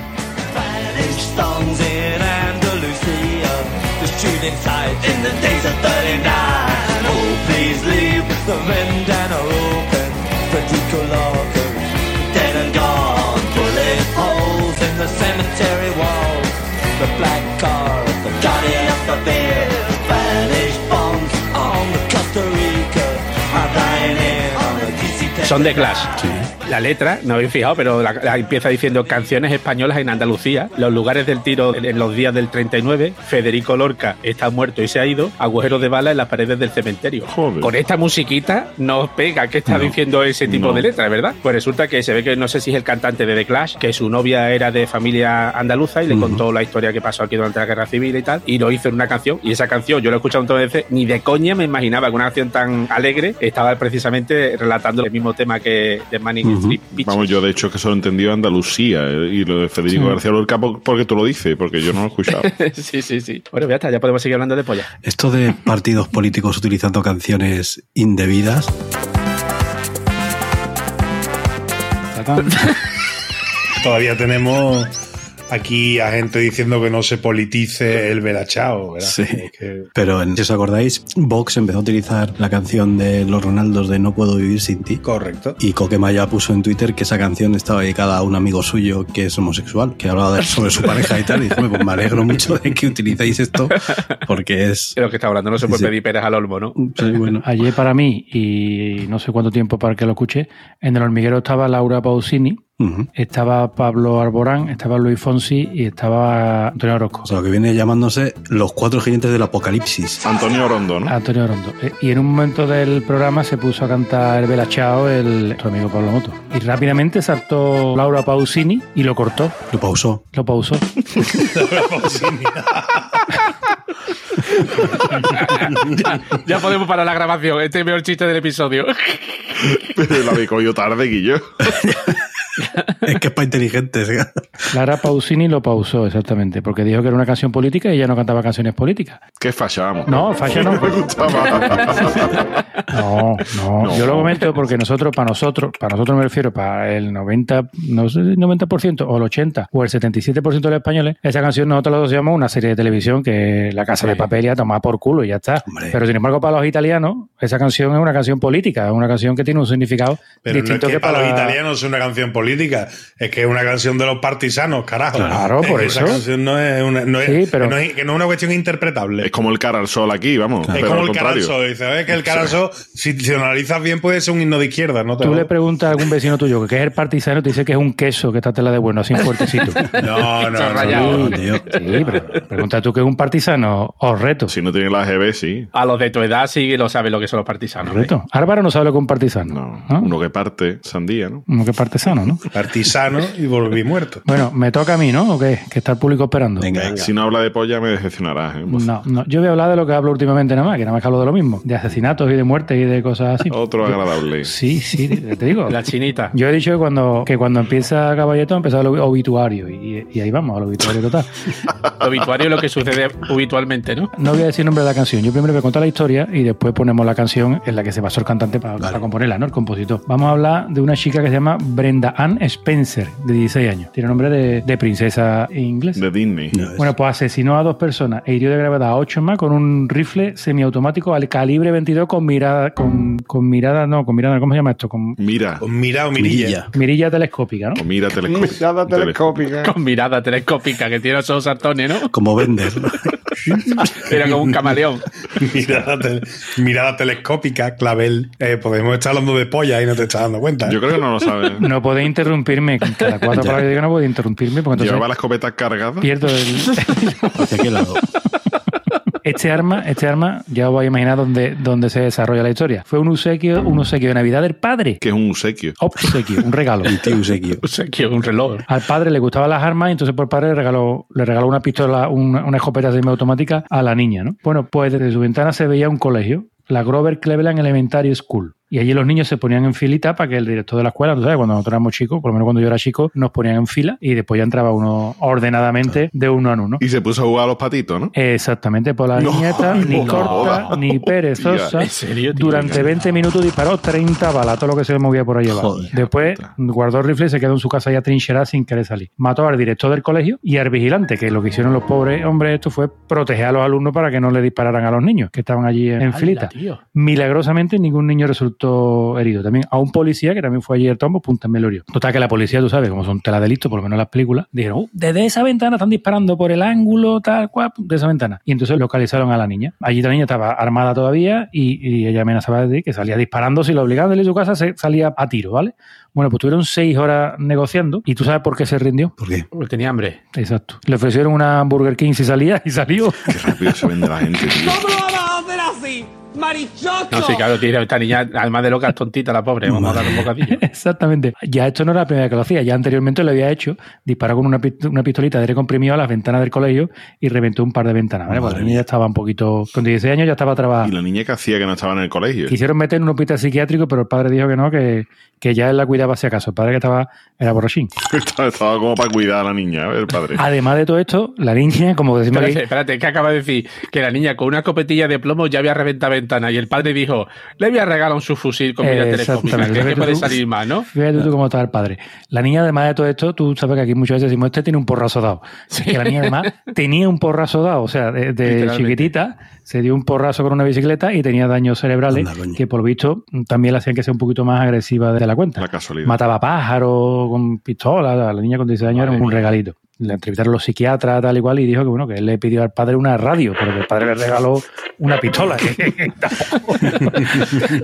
Son de Clash. La letra, no habéis fijado, pero la, la empieza diciendo canciones españolas en Andalucía, los lugares del tiro en los días del 39, Federico Lorca está muerto y se ha ido, agujeros de bala en las paredes del cementerio. Con esta musiquita nos pega que está No. diciendo ese tipo No. de letra, ¿verdad? Pues resulta que se ve que no sé si es el cantante de The Clash, que su novia era de familia andaluza y le contó la historia que pasó aquí durante la guerra civil y tal, y lo hizo en una canción. Y esa canción yo la he escuchado de veces, ni de coña me imaginaba que una canción tan alegre estaba precisamente relatando el mismo tema que de Manning Street Vamos, yo de hecho que solo he entendido Andalucía eh, y lo de Federico Sí. García Lorca por- porque tú lo dices, porque yo no lo he escuchado. sí, sí, sí. Bueno, ya está, ya podemos seguir hablando de polla. Esto de partidos políticos utilizando canciones indebidas. Todavía tenemos aquí a gente diciendo que no se politice el velachao, ¿verdad? Sí. Que- Pero si os acordáis, Vox empezó a utilizar la canción de los Ronaldos de No puedo vivir sin ti. Correcto. Y Coquemaya puso en Twitter que esa canción estaba dedicada a un amigo suyo que es homosexual, que hablaba de- sobre su pareja y tal. Y dije, "Hombre, pues me alegro mucho de que utilicéis esto porque es. Lo que está hablando, no se puede Sí. pedir peras al olmo, ¿no? bueno. Ayer para mí, y no sé cuánto tiempo para que lo escuche, en el hormiguero estaba Laura Pausini, Estaba Pablo Arborán, estaba Luis Fonsi y estaba Antonio Orozco. O sea, lo que viene llamándose los cuatro jinetes del apocalipsis. Antonio Orondo, ¿no? Antonio Orondo. Eh, Y en un momento del programa se puso a cantar el Belachao, el nuestro amigo Pablo Moto. Y rápidamente saltó Laura Pausini y lo cortó. Lo pausó. Lo pausó. ya, ya podemos parar la grabación. Este es el peor chiste del episodio. Pero la habéis cogido tarde, Guillo. es que es para inteligentes. Lara Pausini lo pausó, exactamente, porque dijo que era una canción política y ella no cantaba canciones políticas. Qué falla, vamos. No, falla no. me gustaba. No, no, No. Yo lo comento porque nosotros, para nosotros, para nosotros me refiero, para el 90, no sé si el 90% o el 80 o el 77% de los españoles, esa canción nosotros lo asociamos a una serie de televisión que La Casa de Papel y a tomar por culo y ya está. Pero sin embargo, para los italianos, esa canción es una canción política, es una canción que tiene un significado Pero no es distinto que, que para los para italianos es una canción política, es que es una canción de los partisanos, carajo. Claro, Es por eso. Esa canción no es una, no es, Sí, pero- no es, que no es una cuestión interpretable. Es como el cara al sol aquí, vamos. Es como al el contrario. Caranzo. Dice, "Ves que el Caranzo, si, si lo analizas bien, puede ser un himno de izquierda, ¿no? te Tú le jodas". preguntas a algún vecino tuyo que es el partisano y te dice que es un queso que está tela de bueno, así fuertecito. No, no, no, rayado. no, Sí, tío. sí, pero pregunta tú que es un partisano, os reto. Si no tiene la GB, sí. A los de tu edad sí lo saben lo que son los partisanos. ¿eh? Reto. Álvaro no sabe lo que es un partisano. No. Uno que parte sandía, ¿no? Como que partisano, ¿no? Partisano y volví muerto. Bueno, me toca a mí, ¿no? ¿O qué? Que está el público esperando. Venga. Si no habla de polla, me decepcionarás. ¿eh? No, no. Yo voy a hablar de lo que hablo últimamente nada más, que nada más que hablo de lo mismo. De asesinatos y de muertes y de cosas así. Otro agradable. Sí, sí, te digo. La chinita. Yo he dicho que cuando, que cuando empieza Caballeto empieza el obituario y, y ahí vamos, al obituario total. Obituario es lo que sucede habitualmente, ¿no? No voy a decir el nombre de la canción. Yo primero voy a contar la historia y después ponemos la canción en la que se basó el cantante para, para componerla, ¿no? El compositor. Vamos a hablar de una chica que se llama Brenda Ann Spencer, de 16 años. Tiene nombre de, de princesa inglesa. De Disney. Bueno, pues asesinó a dos personas e hirió de gravedad a ocho más con un rifle semiautomático al calibre 22 con mirada, con, con mirada, no, con mirada, ¿cómo se llama esto? Con Mira. Con mira o mirilla. mirilla telescópica, ¿no? O mira telescopio. Mirada telescópica. Con mirada telescópica que tiene esos sartones, ¿no? Como Bender. Era como un camaleón. Mirada, tele- mirada telescópica, clavel. Eh, podemos estar hablando de polla y no te estás dando cuenta. ¿eh? Yo creo que no lo sabe. No podéis interrumpirme. Cada cuatro palabras digo no podéis interrumpirme porque entonces Llevaba la escopeta cargada. pierdo el... ¿Hacia qué lado? Este arma, este arma, ya os vais a imaginar dónde, dónde se desarrolla la historia. Fue un obsequio, un obsequio de Navidad del padre. Que es un obsequio. Obsequio, un regalo. El tío Usequio. O sea, que un reloj. Al padre le gustaban las armas y entonces por padre le regaló, le regaló una pistola, una, una escopeta semiautomática a la niña, ¿no? Bueno, pues desde su ventana se veía un colegio, la Grover Cleveland Elementary School. Y allí los niños se ponían en filita para que el director de la escuela, tú sabes, cuando nosotros éramos chicos, por lo menos cuando yo era chico, nos ponían en fila y después ya entraba uno ordenadamente de uno en uno. Y se puso a jugar a los patitos, ¿no? Exactamente, por la No, niñeta, ni no corta, ni perezosa. Tía, ¿en serio, tío? Durante 20 minutos disparó 30 balas, todo lo que se le movía por ahí abajo. Después guardó el rifle y se quedó en su casa ya trincherada sin querer salir. Mató al director del colegio y al vigilante, que lo que hicieron los pobres hombres esto fue proteger a los alumnos para que no le dispararan a los niños que estaban allí en, en ¡Hala, filita. tío! Milagrosamente ningún niño resultó herido. También a un policía que también fue allí el tombo, punta en Melorio. Total que la policía, tú sabes, como son teladelitos, por lo menos en las películas, dijeron, "Uh, desde esa ventana están disparando por el ángulo, tal cual, de esa ventana. Y entonces localizaron a la niña. Allí la niña estaba armada todavía y, y ella amenazaba de que salía disparando, si lo obligaban a su casa, se salía a tiro, ¿vale? Bueno, pues tuvieron seis horas negociando y tú sabes por qué se rindió. ¿Por qué? Porque tenía hambre. Exacto. Le ofrecieron una Burger King si salía y salió. Qué rápido se vende la gente, tío. ¿Cómo lo vamos a hacer así? ¡Marichocho! No, sí, claro, tiene esta niña, además de loca, es tontita la pobre. Vamos a dar un bocadillo. Exactamente. Ya esto no era la primera vez que lo hacía. Ya anteriormente lo había hecho. Disparó con una, pist- una pistolita de aire comprimido a las ventanas del colegio y reventó un par de ventanas. ¿vale? Pues la niña ya estaba un poquito. Con 16 años ya estaba ¿Y trabajando. la niña que hacía que no estaba en el colegio? Quisieron meter en un hospital psiquiátrico, pero el padre dijo que no, que, que ya él la cuidaba si acaso. El padre que estaba era borrachín. estaba, estaba como para cuidar a la niña, ¿eh? el padre. Además de todo esto, la niña, como decimos Espérate, aquí, espérate, que acaba de decir que la niña con una escopetilla de plomo ya había reventado ventana y el padre dijo, le voy a regalar un subfusil con mira telescópica, Exactamente. que, que puede tú- salir más, ¿no? Fíjate tú cómo estaba el padre. La niña, además de todo esto, tú sabes que aquí muchas veces decimos, este tiene un porrazo dado. Que la niña, además, tenía un porrazo dado. O sea, de, chiquitita se dio un porrazo con una bicicleta y tenía daños cerebrales que, por lo visto, también le hacían que sea un poquito más agresiva de la cuenta. La casualidad. Mataba pájaros con pistola. La niña con 16 años era un regalito. Le entrevistaron los psiquiatras, tal y cual, y dijo que bueno, que él le pidió al padre una radio, pero que el padre le regaló una pistola.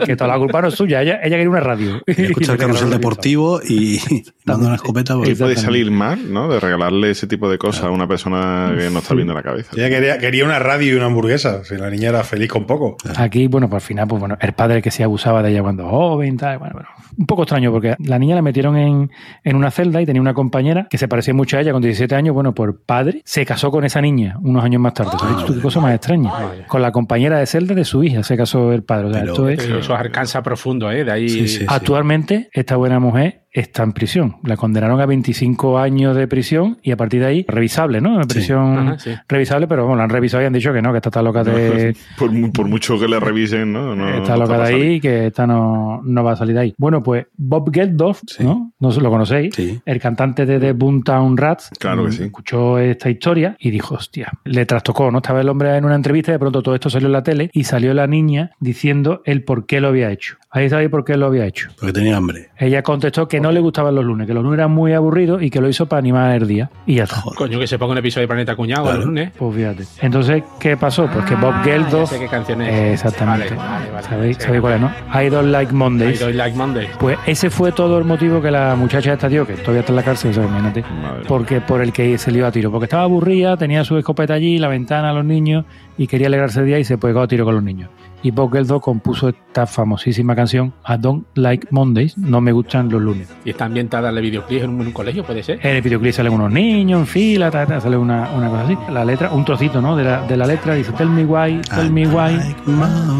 que toda la culpa no es suya, ella, ella quería una radio. Escucha el carrusel deportivo y dando una escopeta. Y porque- puede salir mal, ¿no? De regalarle ese tipo de cosas a una persona que no está viendo la cabeza. Ella quería, quería una radio y una hamburguesa. Si la niña era feliz con poco. Aquí, bueno, pues al final, pues bueno, el padre que se abusaba de ella cuando joven, tal, bueno, bueno. Un poco extraño porque la niña la metieron en, en una celda y tenía una compañera que se parecía mucho a ella con 17 años, bueno, por padre, se casó con esa niña unos años más tarde. ¿Sabes tú qué cosa más extraña? Con la compañera de celda de su hija se casó el padre. O sea, esto es... Eso es Arkansas profundo, ¿eh? De ahí. Actualmente, esta buena mujer está en prisión. La condenaron a 25 años de prisión y a partir de ahí, revisable, ¿no? En prisión Ajá, sí. revisable, pero bueno, la han revisado y han dicho que no, que esta está loca de, Por, mu- por mucho que le revisen, ¿no? no está no loca de ahí y que esta no, no va a salir de ahí. Bueno, pues Bob Geldof, ¿no? No sé, lo conocéis, el cantante de The Boomtown Rats, Claro que sí. escuchó esta historia y dijo, hostia, le trastocó, ¿no? Estaba el hombre en una entrevista y de pronto todo esto salió en la tele y salió la niña diciendo el por qué lo había hecho. Ahí sabéis por qué lo había hecho. Porque tenía hambre. Ella contestó que no le gustaban los lunes, que los lunes eran muy aburridos y que lo hizo para animar el día. Y ya está. Coño, que se ponga un episodio de Planeta Cuñado el lunes. Pues fíjate. Entonces, ¿qué pasó? Pues que Bob Ah, Geldof. ya sé qué canción es. Eh, exactamente. Vale, vale, vale. ¿Sabéis, Sí. sabéis cuál es, no? I don't like Mondays. I don't like Monday. Pues ese fue todo el motivo que la muchacha esta dio, que todavía está en la cárcel, sea, imagínate, porque por el que se le iba a tiro. Porque estaba aburrida, tenía su escopeta allí, la ventana a los niños, y quería alegrarse el día y se pegó a tiro con los niños. Y Bob Geldof compuso esta famosísima canción, I don't like Mondays, no me gustan los lunes. Y está ambientada el videoclip en un, en un colegio, puede ser. En el videoclip salen unos niños en fila, ta, ta, sale una, una cosa así. La letra, un trocito, ¿no? De la, de la letra dice, tell me why, tell me why,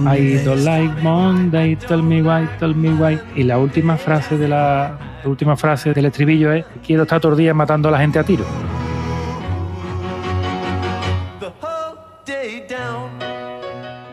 I don't like Monday, tell me why, tell me why. Y la última frase de la, la última frase del estribillo es, quiero estar todos los días matando a la gente a tiro.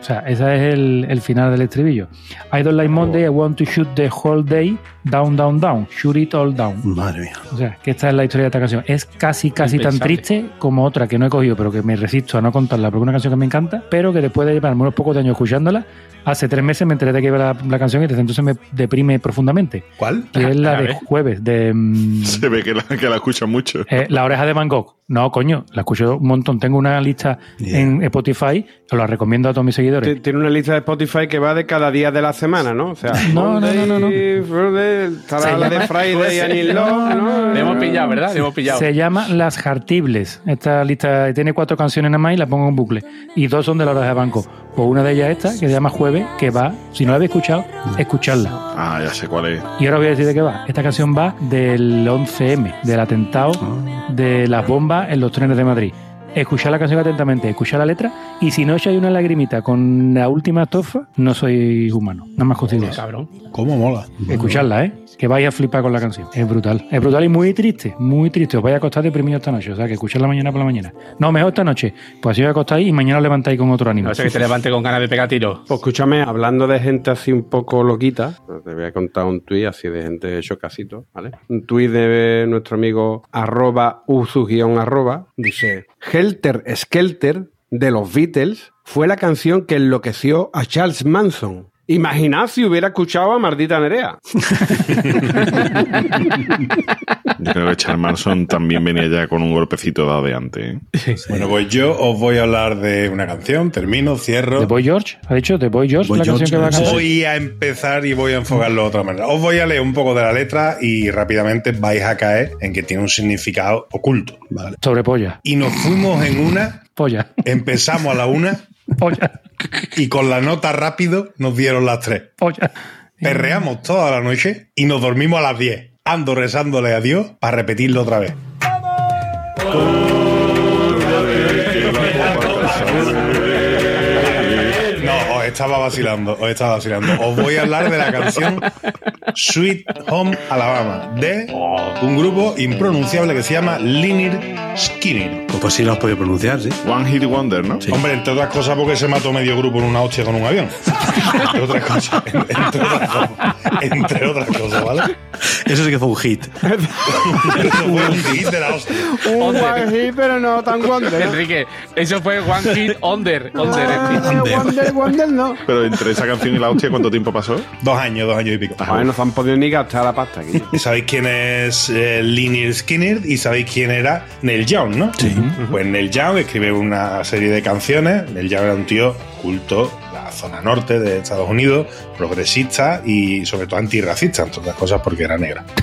Sea, ese es el, el final del estribillo. I don't like Monday, I want to shoot the whole day, down, down, down, shoot it all down. Madre mía. O sea, que esta es la historia de esta canción. Es casi, casi tan triste como otra que no he cogido, pero que me resisto a no contarla, porque es una canción que me encanta, pero que después de llevar unos pocos de años escuchándola, hace tres meses me enteré de que iba la, la canción y desde entonces me deprime profundamente. ¿Cuál? Que es la de jueves, de mm, Se ve que la, que la escucha mucho. eh, La oreja de Van Gogh. No, coño, la escucho un montón. Tengo una lista en Spotify, os la recomiendo a todos mis seguidores. Ti- Tiene una lista de Spotify que va de cada día de la semana, ¿no? O sea, No, no, no, no, estará Se la de llama- Friday and in No, Love, no, ¿no? Le hemos pillado, ¿verdad? Le hemos pillado. Se llama Las Jartibles. Esta lista tiene cuatro canciones nada más y la pongo en bucle. Y dos son de la hora de banco. Pues una de ellas esta, que se llama Jueves, que va, si no la habéis escuchado, escucharla. Ah, ya sé cuál es. Y ahora voy a decir de qué va. Esta canción va del 11M, del atentado de las bombas en los trenes de Madrid. Escuchar la canción atentamente, escuchar la letra, y si no echáis una lagrimita con la última estrofa, no sois humano. Nada más consigo. Cabrón. ¿Cómo mola? Escucharla, ¿eh? Que vais a flipar con la canción. Es brutal. Es brutal y muy triste, muy triste. Os vais a acostar deprimidos esta noche. O sea, que escucharla mañana por la mañana. No, mejor esta noche. Pues así os acostáis y mañana os levantáis con otro ánimo. No sé que te levante con ganas de pegar tiro. Pues escúchame, hablando de gente así un poco loquita, te voy a contar un tuit así de gente hecho casito, ¿vale? Un tuit de nuestro amigo arroba uzu-arroba, dice, Helter Skelter de los Beatles fue la canción que enloqueció a Charles Manson. Imaginad si hubiera escuchado a Mardita Nerea. Yo creo que Charles Manson también venía ya con un golpecito dado de antes. ¿eh? Bueno, pues yo os voy a hablar de una canción, termino, cierro. ¿De Boy George? ¿Ha dicho? ¿De Boy George? Boy la George, canción que va a cantar. Voy a empezar y voy a enfocarlo de otra manera. Os voy a leer un poco de la letra y rápidamente vais a caer en que tiene un significado oculto. ¿vale? Sobre polla. Y nos fuimos en una, Polla. empezamos a la una Polla. y con la nota rápido nos dieron las tres. Polla. Perreamos toda la noche y nos dormimos a las 10. Ando rezándole a Dios para repetirlo otra vez. No, estaba vacilando, os estaba vacilando. Os voy a hablar de la canción Sweet Home Alabama de un grupo impronunciable que se llama Lynyrd Skinner. Pues, pues sí lo has podido pronunciar, sí. One Hit Wonder, ¿no? Hombre, entre otras cosas porque se mató medio grupo en una hostia con un avión. entre otras cosas. en- Entre otras cosas, entre otras cosas ¿vale? Eso sí que fue un hit. Eso fue un hit de la hostia. Un one hit, pero no tan wonder. Enrique, eso fue One Hit Under. Under. Ah, wonder, wonder no. Pero entre esa canción y la hostia, ¿cuánto tiempo pasó? Dos años, dos años y pico. Joder, no se han podido ni gastar la pasta aquí. ¿Y sabéis quién es eh, Lynyrd Skinner y sabéis quién era Neil Young, no? Sí. Pues Neil Young escribe una serie de canciones. Neil Young era un tío culto de la zona norte de Estados Unidos, progresista y sobre todo antirracista, entre otras cosas porque era negra.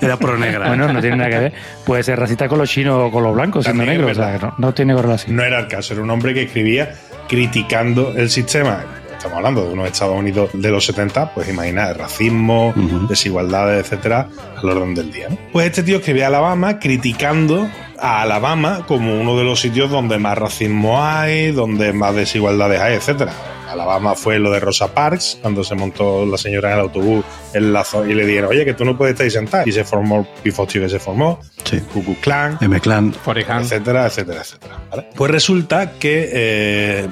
Era pro negra. Bueno, no tiene nada que ver. Puede ser racista con los chinos o con los blancos, siendo También es negro. O sea, verdad. que no, no tiene correlación. No era el caso, era un hombre que escribía criticando el sistema. Estamos hablando de unos Estados Unidos de los 70, pues imagina, racismo, desigualdades, etcétera, al orden del día. ¿no? Pues este tío escribía Alabama criticando a Alabama como uno de los sitios donde más racismo hay, donde más desigualdades hay, etcétera. Alabama fue lo de Rosa Parks, cuando se montó la señora en el autobús en la y le dijeron, oye, que tú no puedes estar ahí sentado. Y se formó el pifostio que se formó, Sí. Ku Klux Klan, M-Clan. Forrest Gump. etcétera, etcétera, etcétera. ¿vale? Pues resulta que eh,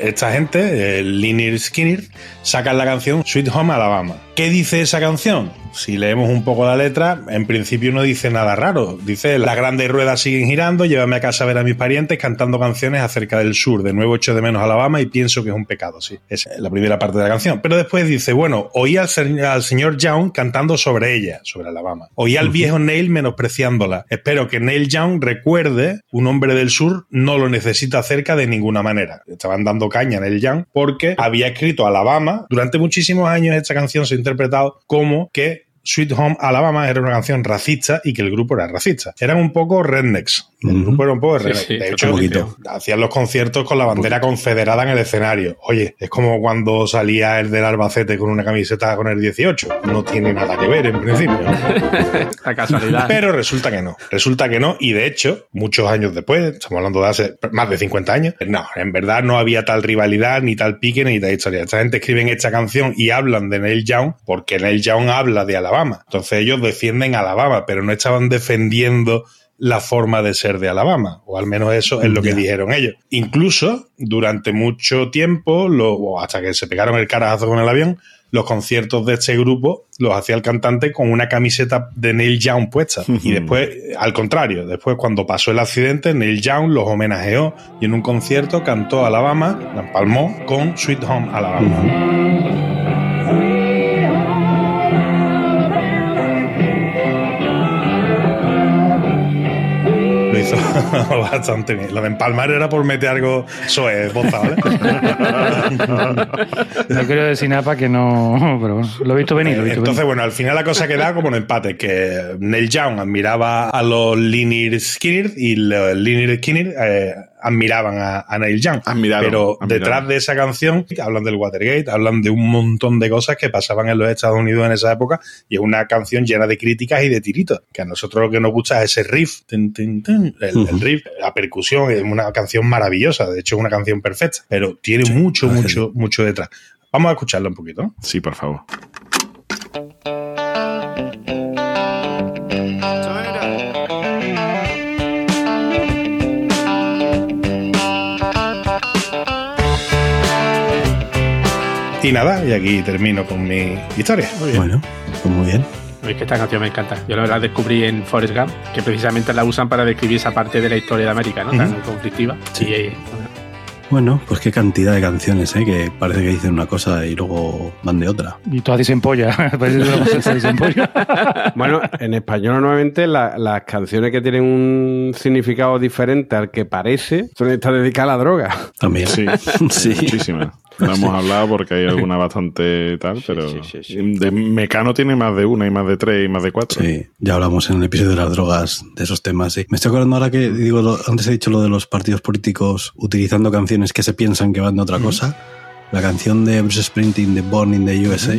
esta gente, Lynyrd Skinner, sacan la canción Sweet Home Alabama. ¿Qué dice esa canción? Si leemos un poco la letra, en principio no dice nada raro. Dice, las grandes ruedas siguen girando, llévame a casa a ver a mis parientes cantando canciones acerca del sur. De nuevo echo de menos Alabama y pienso que es un pecado, sí. Es la primera parte de la canción. Pero después dice, bueno, oí al, al señor Young cantando sobre ella, sobre Alabama. Oí al viejo Neil menospreciándola. Espero que Neil Young recuerde, un hombre del sur no lo necesita cerca de ninguna manera. Estaban dando caña a Neil Young porque había escrito Alabama. Durante muchísimos años esta canción se interpretado como que Sweet Home Alabama era una canción racista y que el grupo era racista. Eran un poco rednecks. El grupo era un poco Sí, redneck. sí, de hecho, hacían los conciertos con la bandera confederada en el escenario. Oye, es como cuando salía el del Albacete con una camiseta con el 18. No tiene nada que ver en principio. La casualidad. Pero resulta que no. Resulta que no. Y de hecho, muchos años después, estamos hablando de hace más de 50 años, no, en verdad no había tal rivalidad, ni tal pique, ni tal historia. Esta gente escriben esta canción y hablan de Neil Young porque Neil Young habla de Alabama. Entonces ellos defienden Alabama, pero no estaban defendiendo la forma de ser de Alabama, o al menos eso es lo que dijeron ellos. Incluso durante mucho tiempo, lo- hasta que se pegaron el carajazo con el avión, los conciertos de este grupo los hacía el cantante con una camiseta de Neil Young puesta. Y después, al contrario, después cuando pasó el accidente, Neil Young los homenajeó y en un concierto cantó Alabama, la empalmó con Sweet Home Alabama. bastante bien. Lo de empalmar era por meter algo soez, boza, ¿vale? No quiero decir nada para que no. Pero bueno, lo he visto venir. Lo he visto Entonces, venir. bueno, al final la cosa queda como un empate, que Neil Young admiraba a los Lynyrd Skinner y los Lynyrd Skinner eh, admiraban a, a Neil Young. Admiraron, Pero admiraron. detrás de esa canción hablan del Watergate, hablan de un montón de cosas que pasaban en los Estados Unidos en esa época y es una canción llena de críticas y de tiritos. Que a nosotros lo que nos gusta es ese riff, tin, tin, tin, el, el riff, la percusión, es una canción maravillosa, de hecho es una canción perfecta, pero tiene mucho, mucho, mucho detrás. Vamos a escucharla un poquito. Sí, por favor. Y nada, y aquí termino con mi historia. Bueno, pues muy bien. Es que esta canción me encanta. Yo la verdad descubrí en Forrest Gump que precisamente la usan para describir esa parte de la historia de América, ¿no? Tan conflictiva. Sí. Y, eh, Bueno, pues qué cantidad de canciones, ¿eh? Que parece que dicen una cosa y luego van de otra. Y todas dicen polla. Bueno, en español normalmente la- las canciones que tienen un significado diferente al que parece son estas dedicadas a la droga. También. Sí, Sí. muchísimas. No hemos hablado porque hay alguna bastante tal, pero de Mecano tiene más de una y más de tres y más de cuatro. Sí, ya hablamos en el episodio de las drogas de esos temas. Sí. Me estoy acordando ahora que, digo, lo- antes he dicho lo de los partidos políticos utilizando canciones que se piensan que van de otra cosa. La canción de Bruce Springsteen de Born in the USA.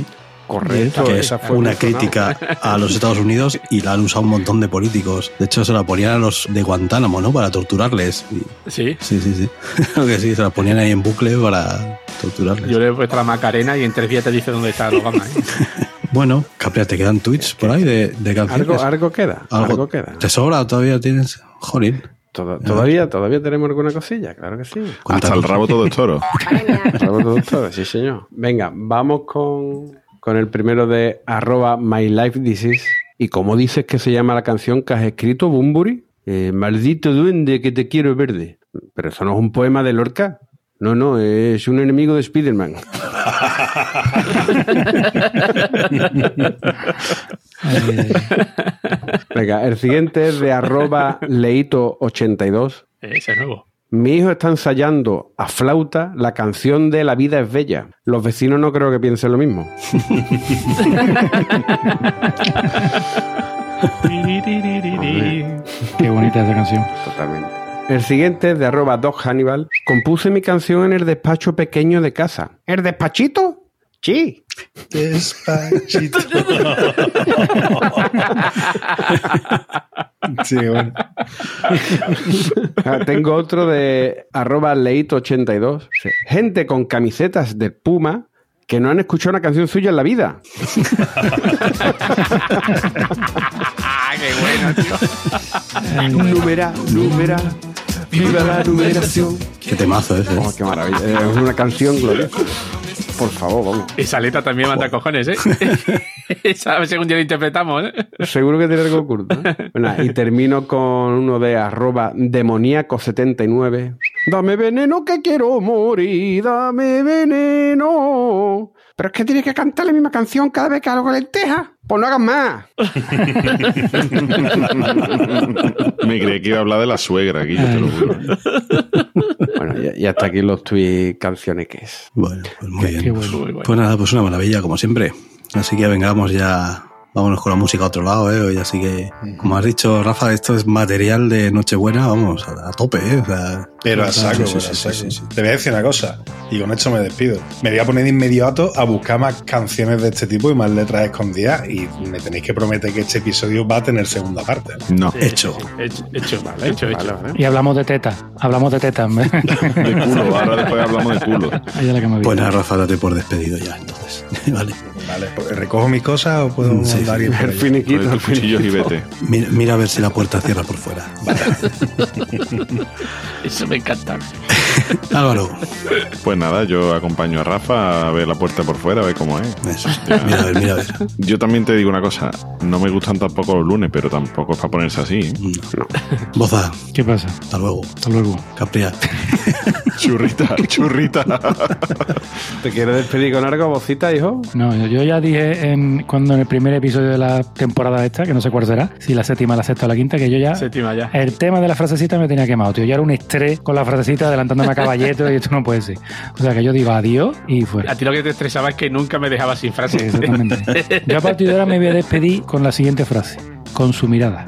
Correcto, Que es esa fue una crítica a los Estados Unidos y la han usado un montón de políticos. De hecho, se la ponían a los de Guantánamo, ¿no? Para torturarles. Y- sí. sí, sí, sí. Creo que sí, se la ponían ahí en bucle para torturarles. Yo le he puesto la Macarena y en tres días te dice dónde está Obama. ¿eh? Bueno, Capria, ¿te quedan tweets por ahí de, de canciones? Algo, algo queda, ¿Algo algo queda. ¿Te sobra o todavía tienes? Jolín. Toda- todavía, todavía tenemos alguna cosilla, claro que sí. Hasta el rabo todo es toro. Rabo todo es toro, sí, señor. Venga, vamos con, con el primero de arroba my life disease. ¿Y cómo dices que se llama la canción que has escrito, Bumburi? Eh, Maldito duende que te quiero verde. Pero eso no es un poema de Lorca. No, no, es un enemigo de Spider-Man. Venga, el siguiente es de arroba leito82. Ese es nuevo. Mi hijo está ensayando a flauta la canción de La vida es bella. Los vecinos no creo que piensen lo mismo. Qué bonita esa canción. Totalmente. El siguiente es de arroba Doc Hannibal. Compuse mi canción en el despacho pequeño de casa. ¿El despachito? Sí. Despachito. sí, bueno. Ah, Tengo otro de arroba leito82. Gente con camisetas de Puma que no han escuchado una canción suya en la vida. ¡Ah, qué bueno, tío! Numera, numera. Viva la numeración. Qué temazo ese. ¿eh? Oh, qué maravilla. Es una canción gloriosa. Por favor, vamos. Esa letra también manda cojones, ¿eh? Esa, algún día la interpretamos, ¿eh? Seguro que tiene algo oculto. ¿eh? Bueno, y termino con uno de arroba demoníaco79. Dame veneno que quiero morir, dame veneno. Pero es que tienes que cantar la misma canción cada vez que hago lenteja. Pues no hagas más. Me creí que iba a hablar de la suegra aquí, yo te lo juro. Bueno, y, y hasta aquí los tweets canciones que es. Bueno, pues muy bien. Bueno, bueno. Pues nada, pues una maravilla, como siempre. Así que vengamos ya, vámonos con la música a otro lado, ¿eh? Y así que, como has dicho, Rafa, esto es material de Nochebuena, vamos, a, a tope, ¿eh? O sea, Pero a saco, sí, sí, a sí. Te voy a decir una cosa, y con esto me despido. Me voy a poner de inmediato a buscar más canciones de este tipo y más letras escondidas, y me tenéis que prometer que este episodio va a tener segunda parte. No. Hecho. Hecho, hecho, hecho, hecho. Vale, vale. Y hablamos de teta. Hablamos de teta. De culo, ahora después hablamos de culo. Pues nada, Rafa, date por despedido ya, entonces. vale. Vale, pues, ¿recojo mis cosas o puedo Sí, andar sí. El finiquito, el tus cuchillos y finiquito. vete. Mira, mira a ver si la puerta cierra por fuera. Eso me encanta. Álvaro, Pues nada, yo acompaño a Rafa a ver la puerta por fuera, a ver cómo es. eso. Mira a ver, mira a ver. Yo también te digo una cosa, no me gustan tampoco los lunes, pero tampoco es para ponerse así. ¿eh? Boza, ¿Qué pasa? hasta luego. Hasta luego. Capria. Churrita, churrita. ¿Te quieres despedir con algo, vocita, hijo? No, yo- yo ya dije en, cuando en el primer episodio de la temporada esta, que no sé cuál será, si la séptima, la sexta o la quinta, que yo ya. Séptima ya. El tema de la frasecita me tenía quemado, tío. Yo era un estrés con la frasecita adelantándome a caballeto y esto no puede ser. O sea que yo digo adiós y fuera. A ti lo que te estresaba es que nunca me dejaba sin frase. Sí, exactamente. Yo a partir de ahora me voy a despedir con la siguiente frase. con su mirada.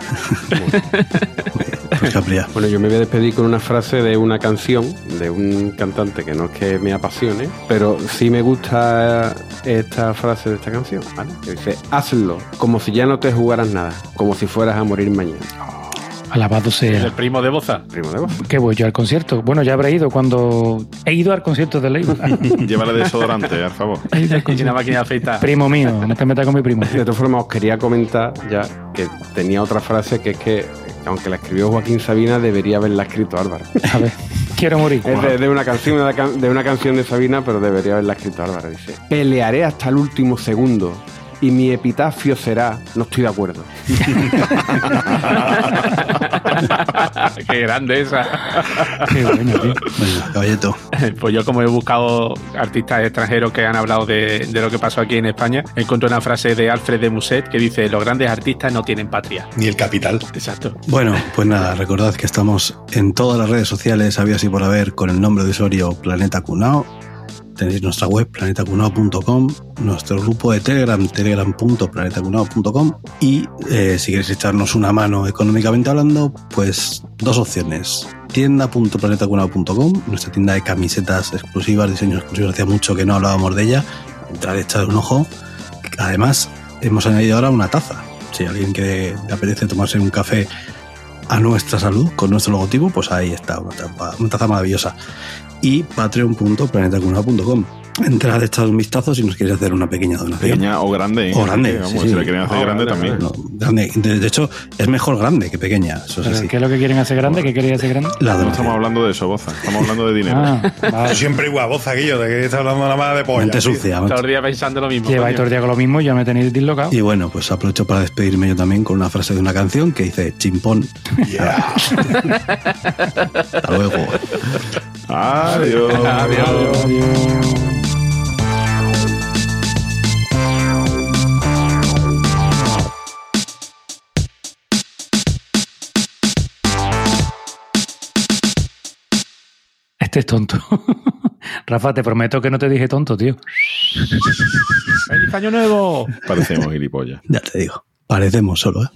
Pues. Bueno, yo me voy a despedir con una frase de una canción de un cantante que no es que me apasione, pero sí me gusta esta frase de esta canción, ¿vale? Que dice, hazlo como si ya no te jugaras nada, como si fueras a morir mañana. Alabado sea. El primo de Boza. Primo de voz. Que voy yo al concierto. Bueno, ya habré ido cuando. He ido al concierto de Leiva. Llévale desodorante, al favor. He ido al Y una concierto. máquina de afeitar. Primo mío, no te metas con mi primo. De todas formas, os quería comentar ya que tenía otra frase que es que, que aunque la escribió Joaquín Sabina, debería haberla escrito Álvaro. A ver, quiero morir. Es de, de una canción, de, la can- de una canción de Sabina, pero debería haberla escrito Álvaro. Dice: Pelearé hasta el último segundo y mi epitafio será: No estoy de acuerdo. Qué grande esa. Qué bueno, tío. Caballeto. Pues yo como he buscado artistas extranjeros que han hablado de, de lo que pasó aquí en España, encontré una frase de Alfred de Musset que dice, los grandes artistas no tienen patria. Ni el capital. Exacto. Bueno, pues nada, recordad que estamos en todas las redes sociales, había así por haber, con el nombre de usuario Planeta Cunao. Tenéis nuestra web planetacunao.com, nuestro grupo de Telegram, telegram.planetacunao.com y eh, si queréis echarnos una mano económicamente hablando, pues dos opciones. Tienda.planetacunao.com, nuestra tienda de camisetas exclusivas, diseños exclusivos, hacía mucho que no hablábamos de ella. Entrad, echad un ojo. Además, hemos añadido ahora una taza. Si alguien que le apetece tomarse un café a nuestra salud con nuestro logotipo, pues ahí está, una taza, una taza maravillosa. Y patreon.planetacunao.com. Entrad, echad un vistazo si nos queréis hacer una pequeña donación. Pequeña o grande. ¿eh? O grande, sí, si la quieren hacer grande grande, también. No, grande. De, de hecho, es mejor grande que pequeña. Eso es Pero, así. ¿Qué es lo que quieren hacer grande? ¿Qué queréis hacer grande? La No estamos hablando de eso, Boza. Estamos hablando de dinero. Ah, vale. siempre igual, voz Guillo, de que está hablando nada más de polla. Mente sucia. Todos los días pensando lo mismo. Lleváis todo el día con lo mismo y ya me tenéis dislocado. Y bueno, pues aprovecho para despedirme yo también con una frase de una canción que dice chimpón. Yeah. Hasta luego. Adiós. Adiós. Este es tonto. Rafa, te prometo que no te dije tonto, tío. ¡Feliz año nuevo! Parecemos gilipollas. Ya te digo. Parecemos solo, ¿eh?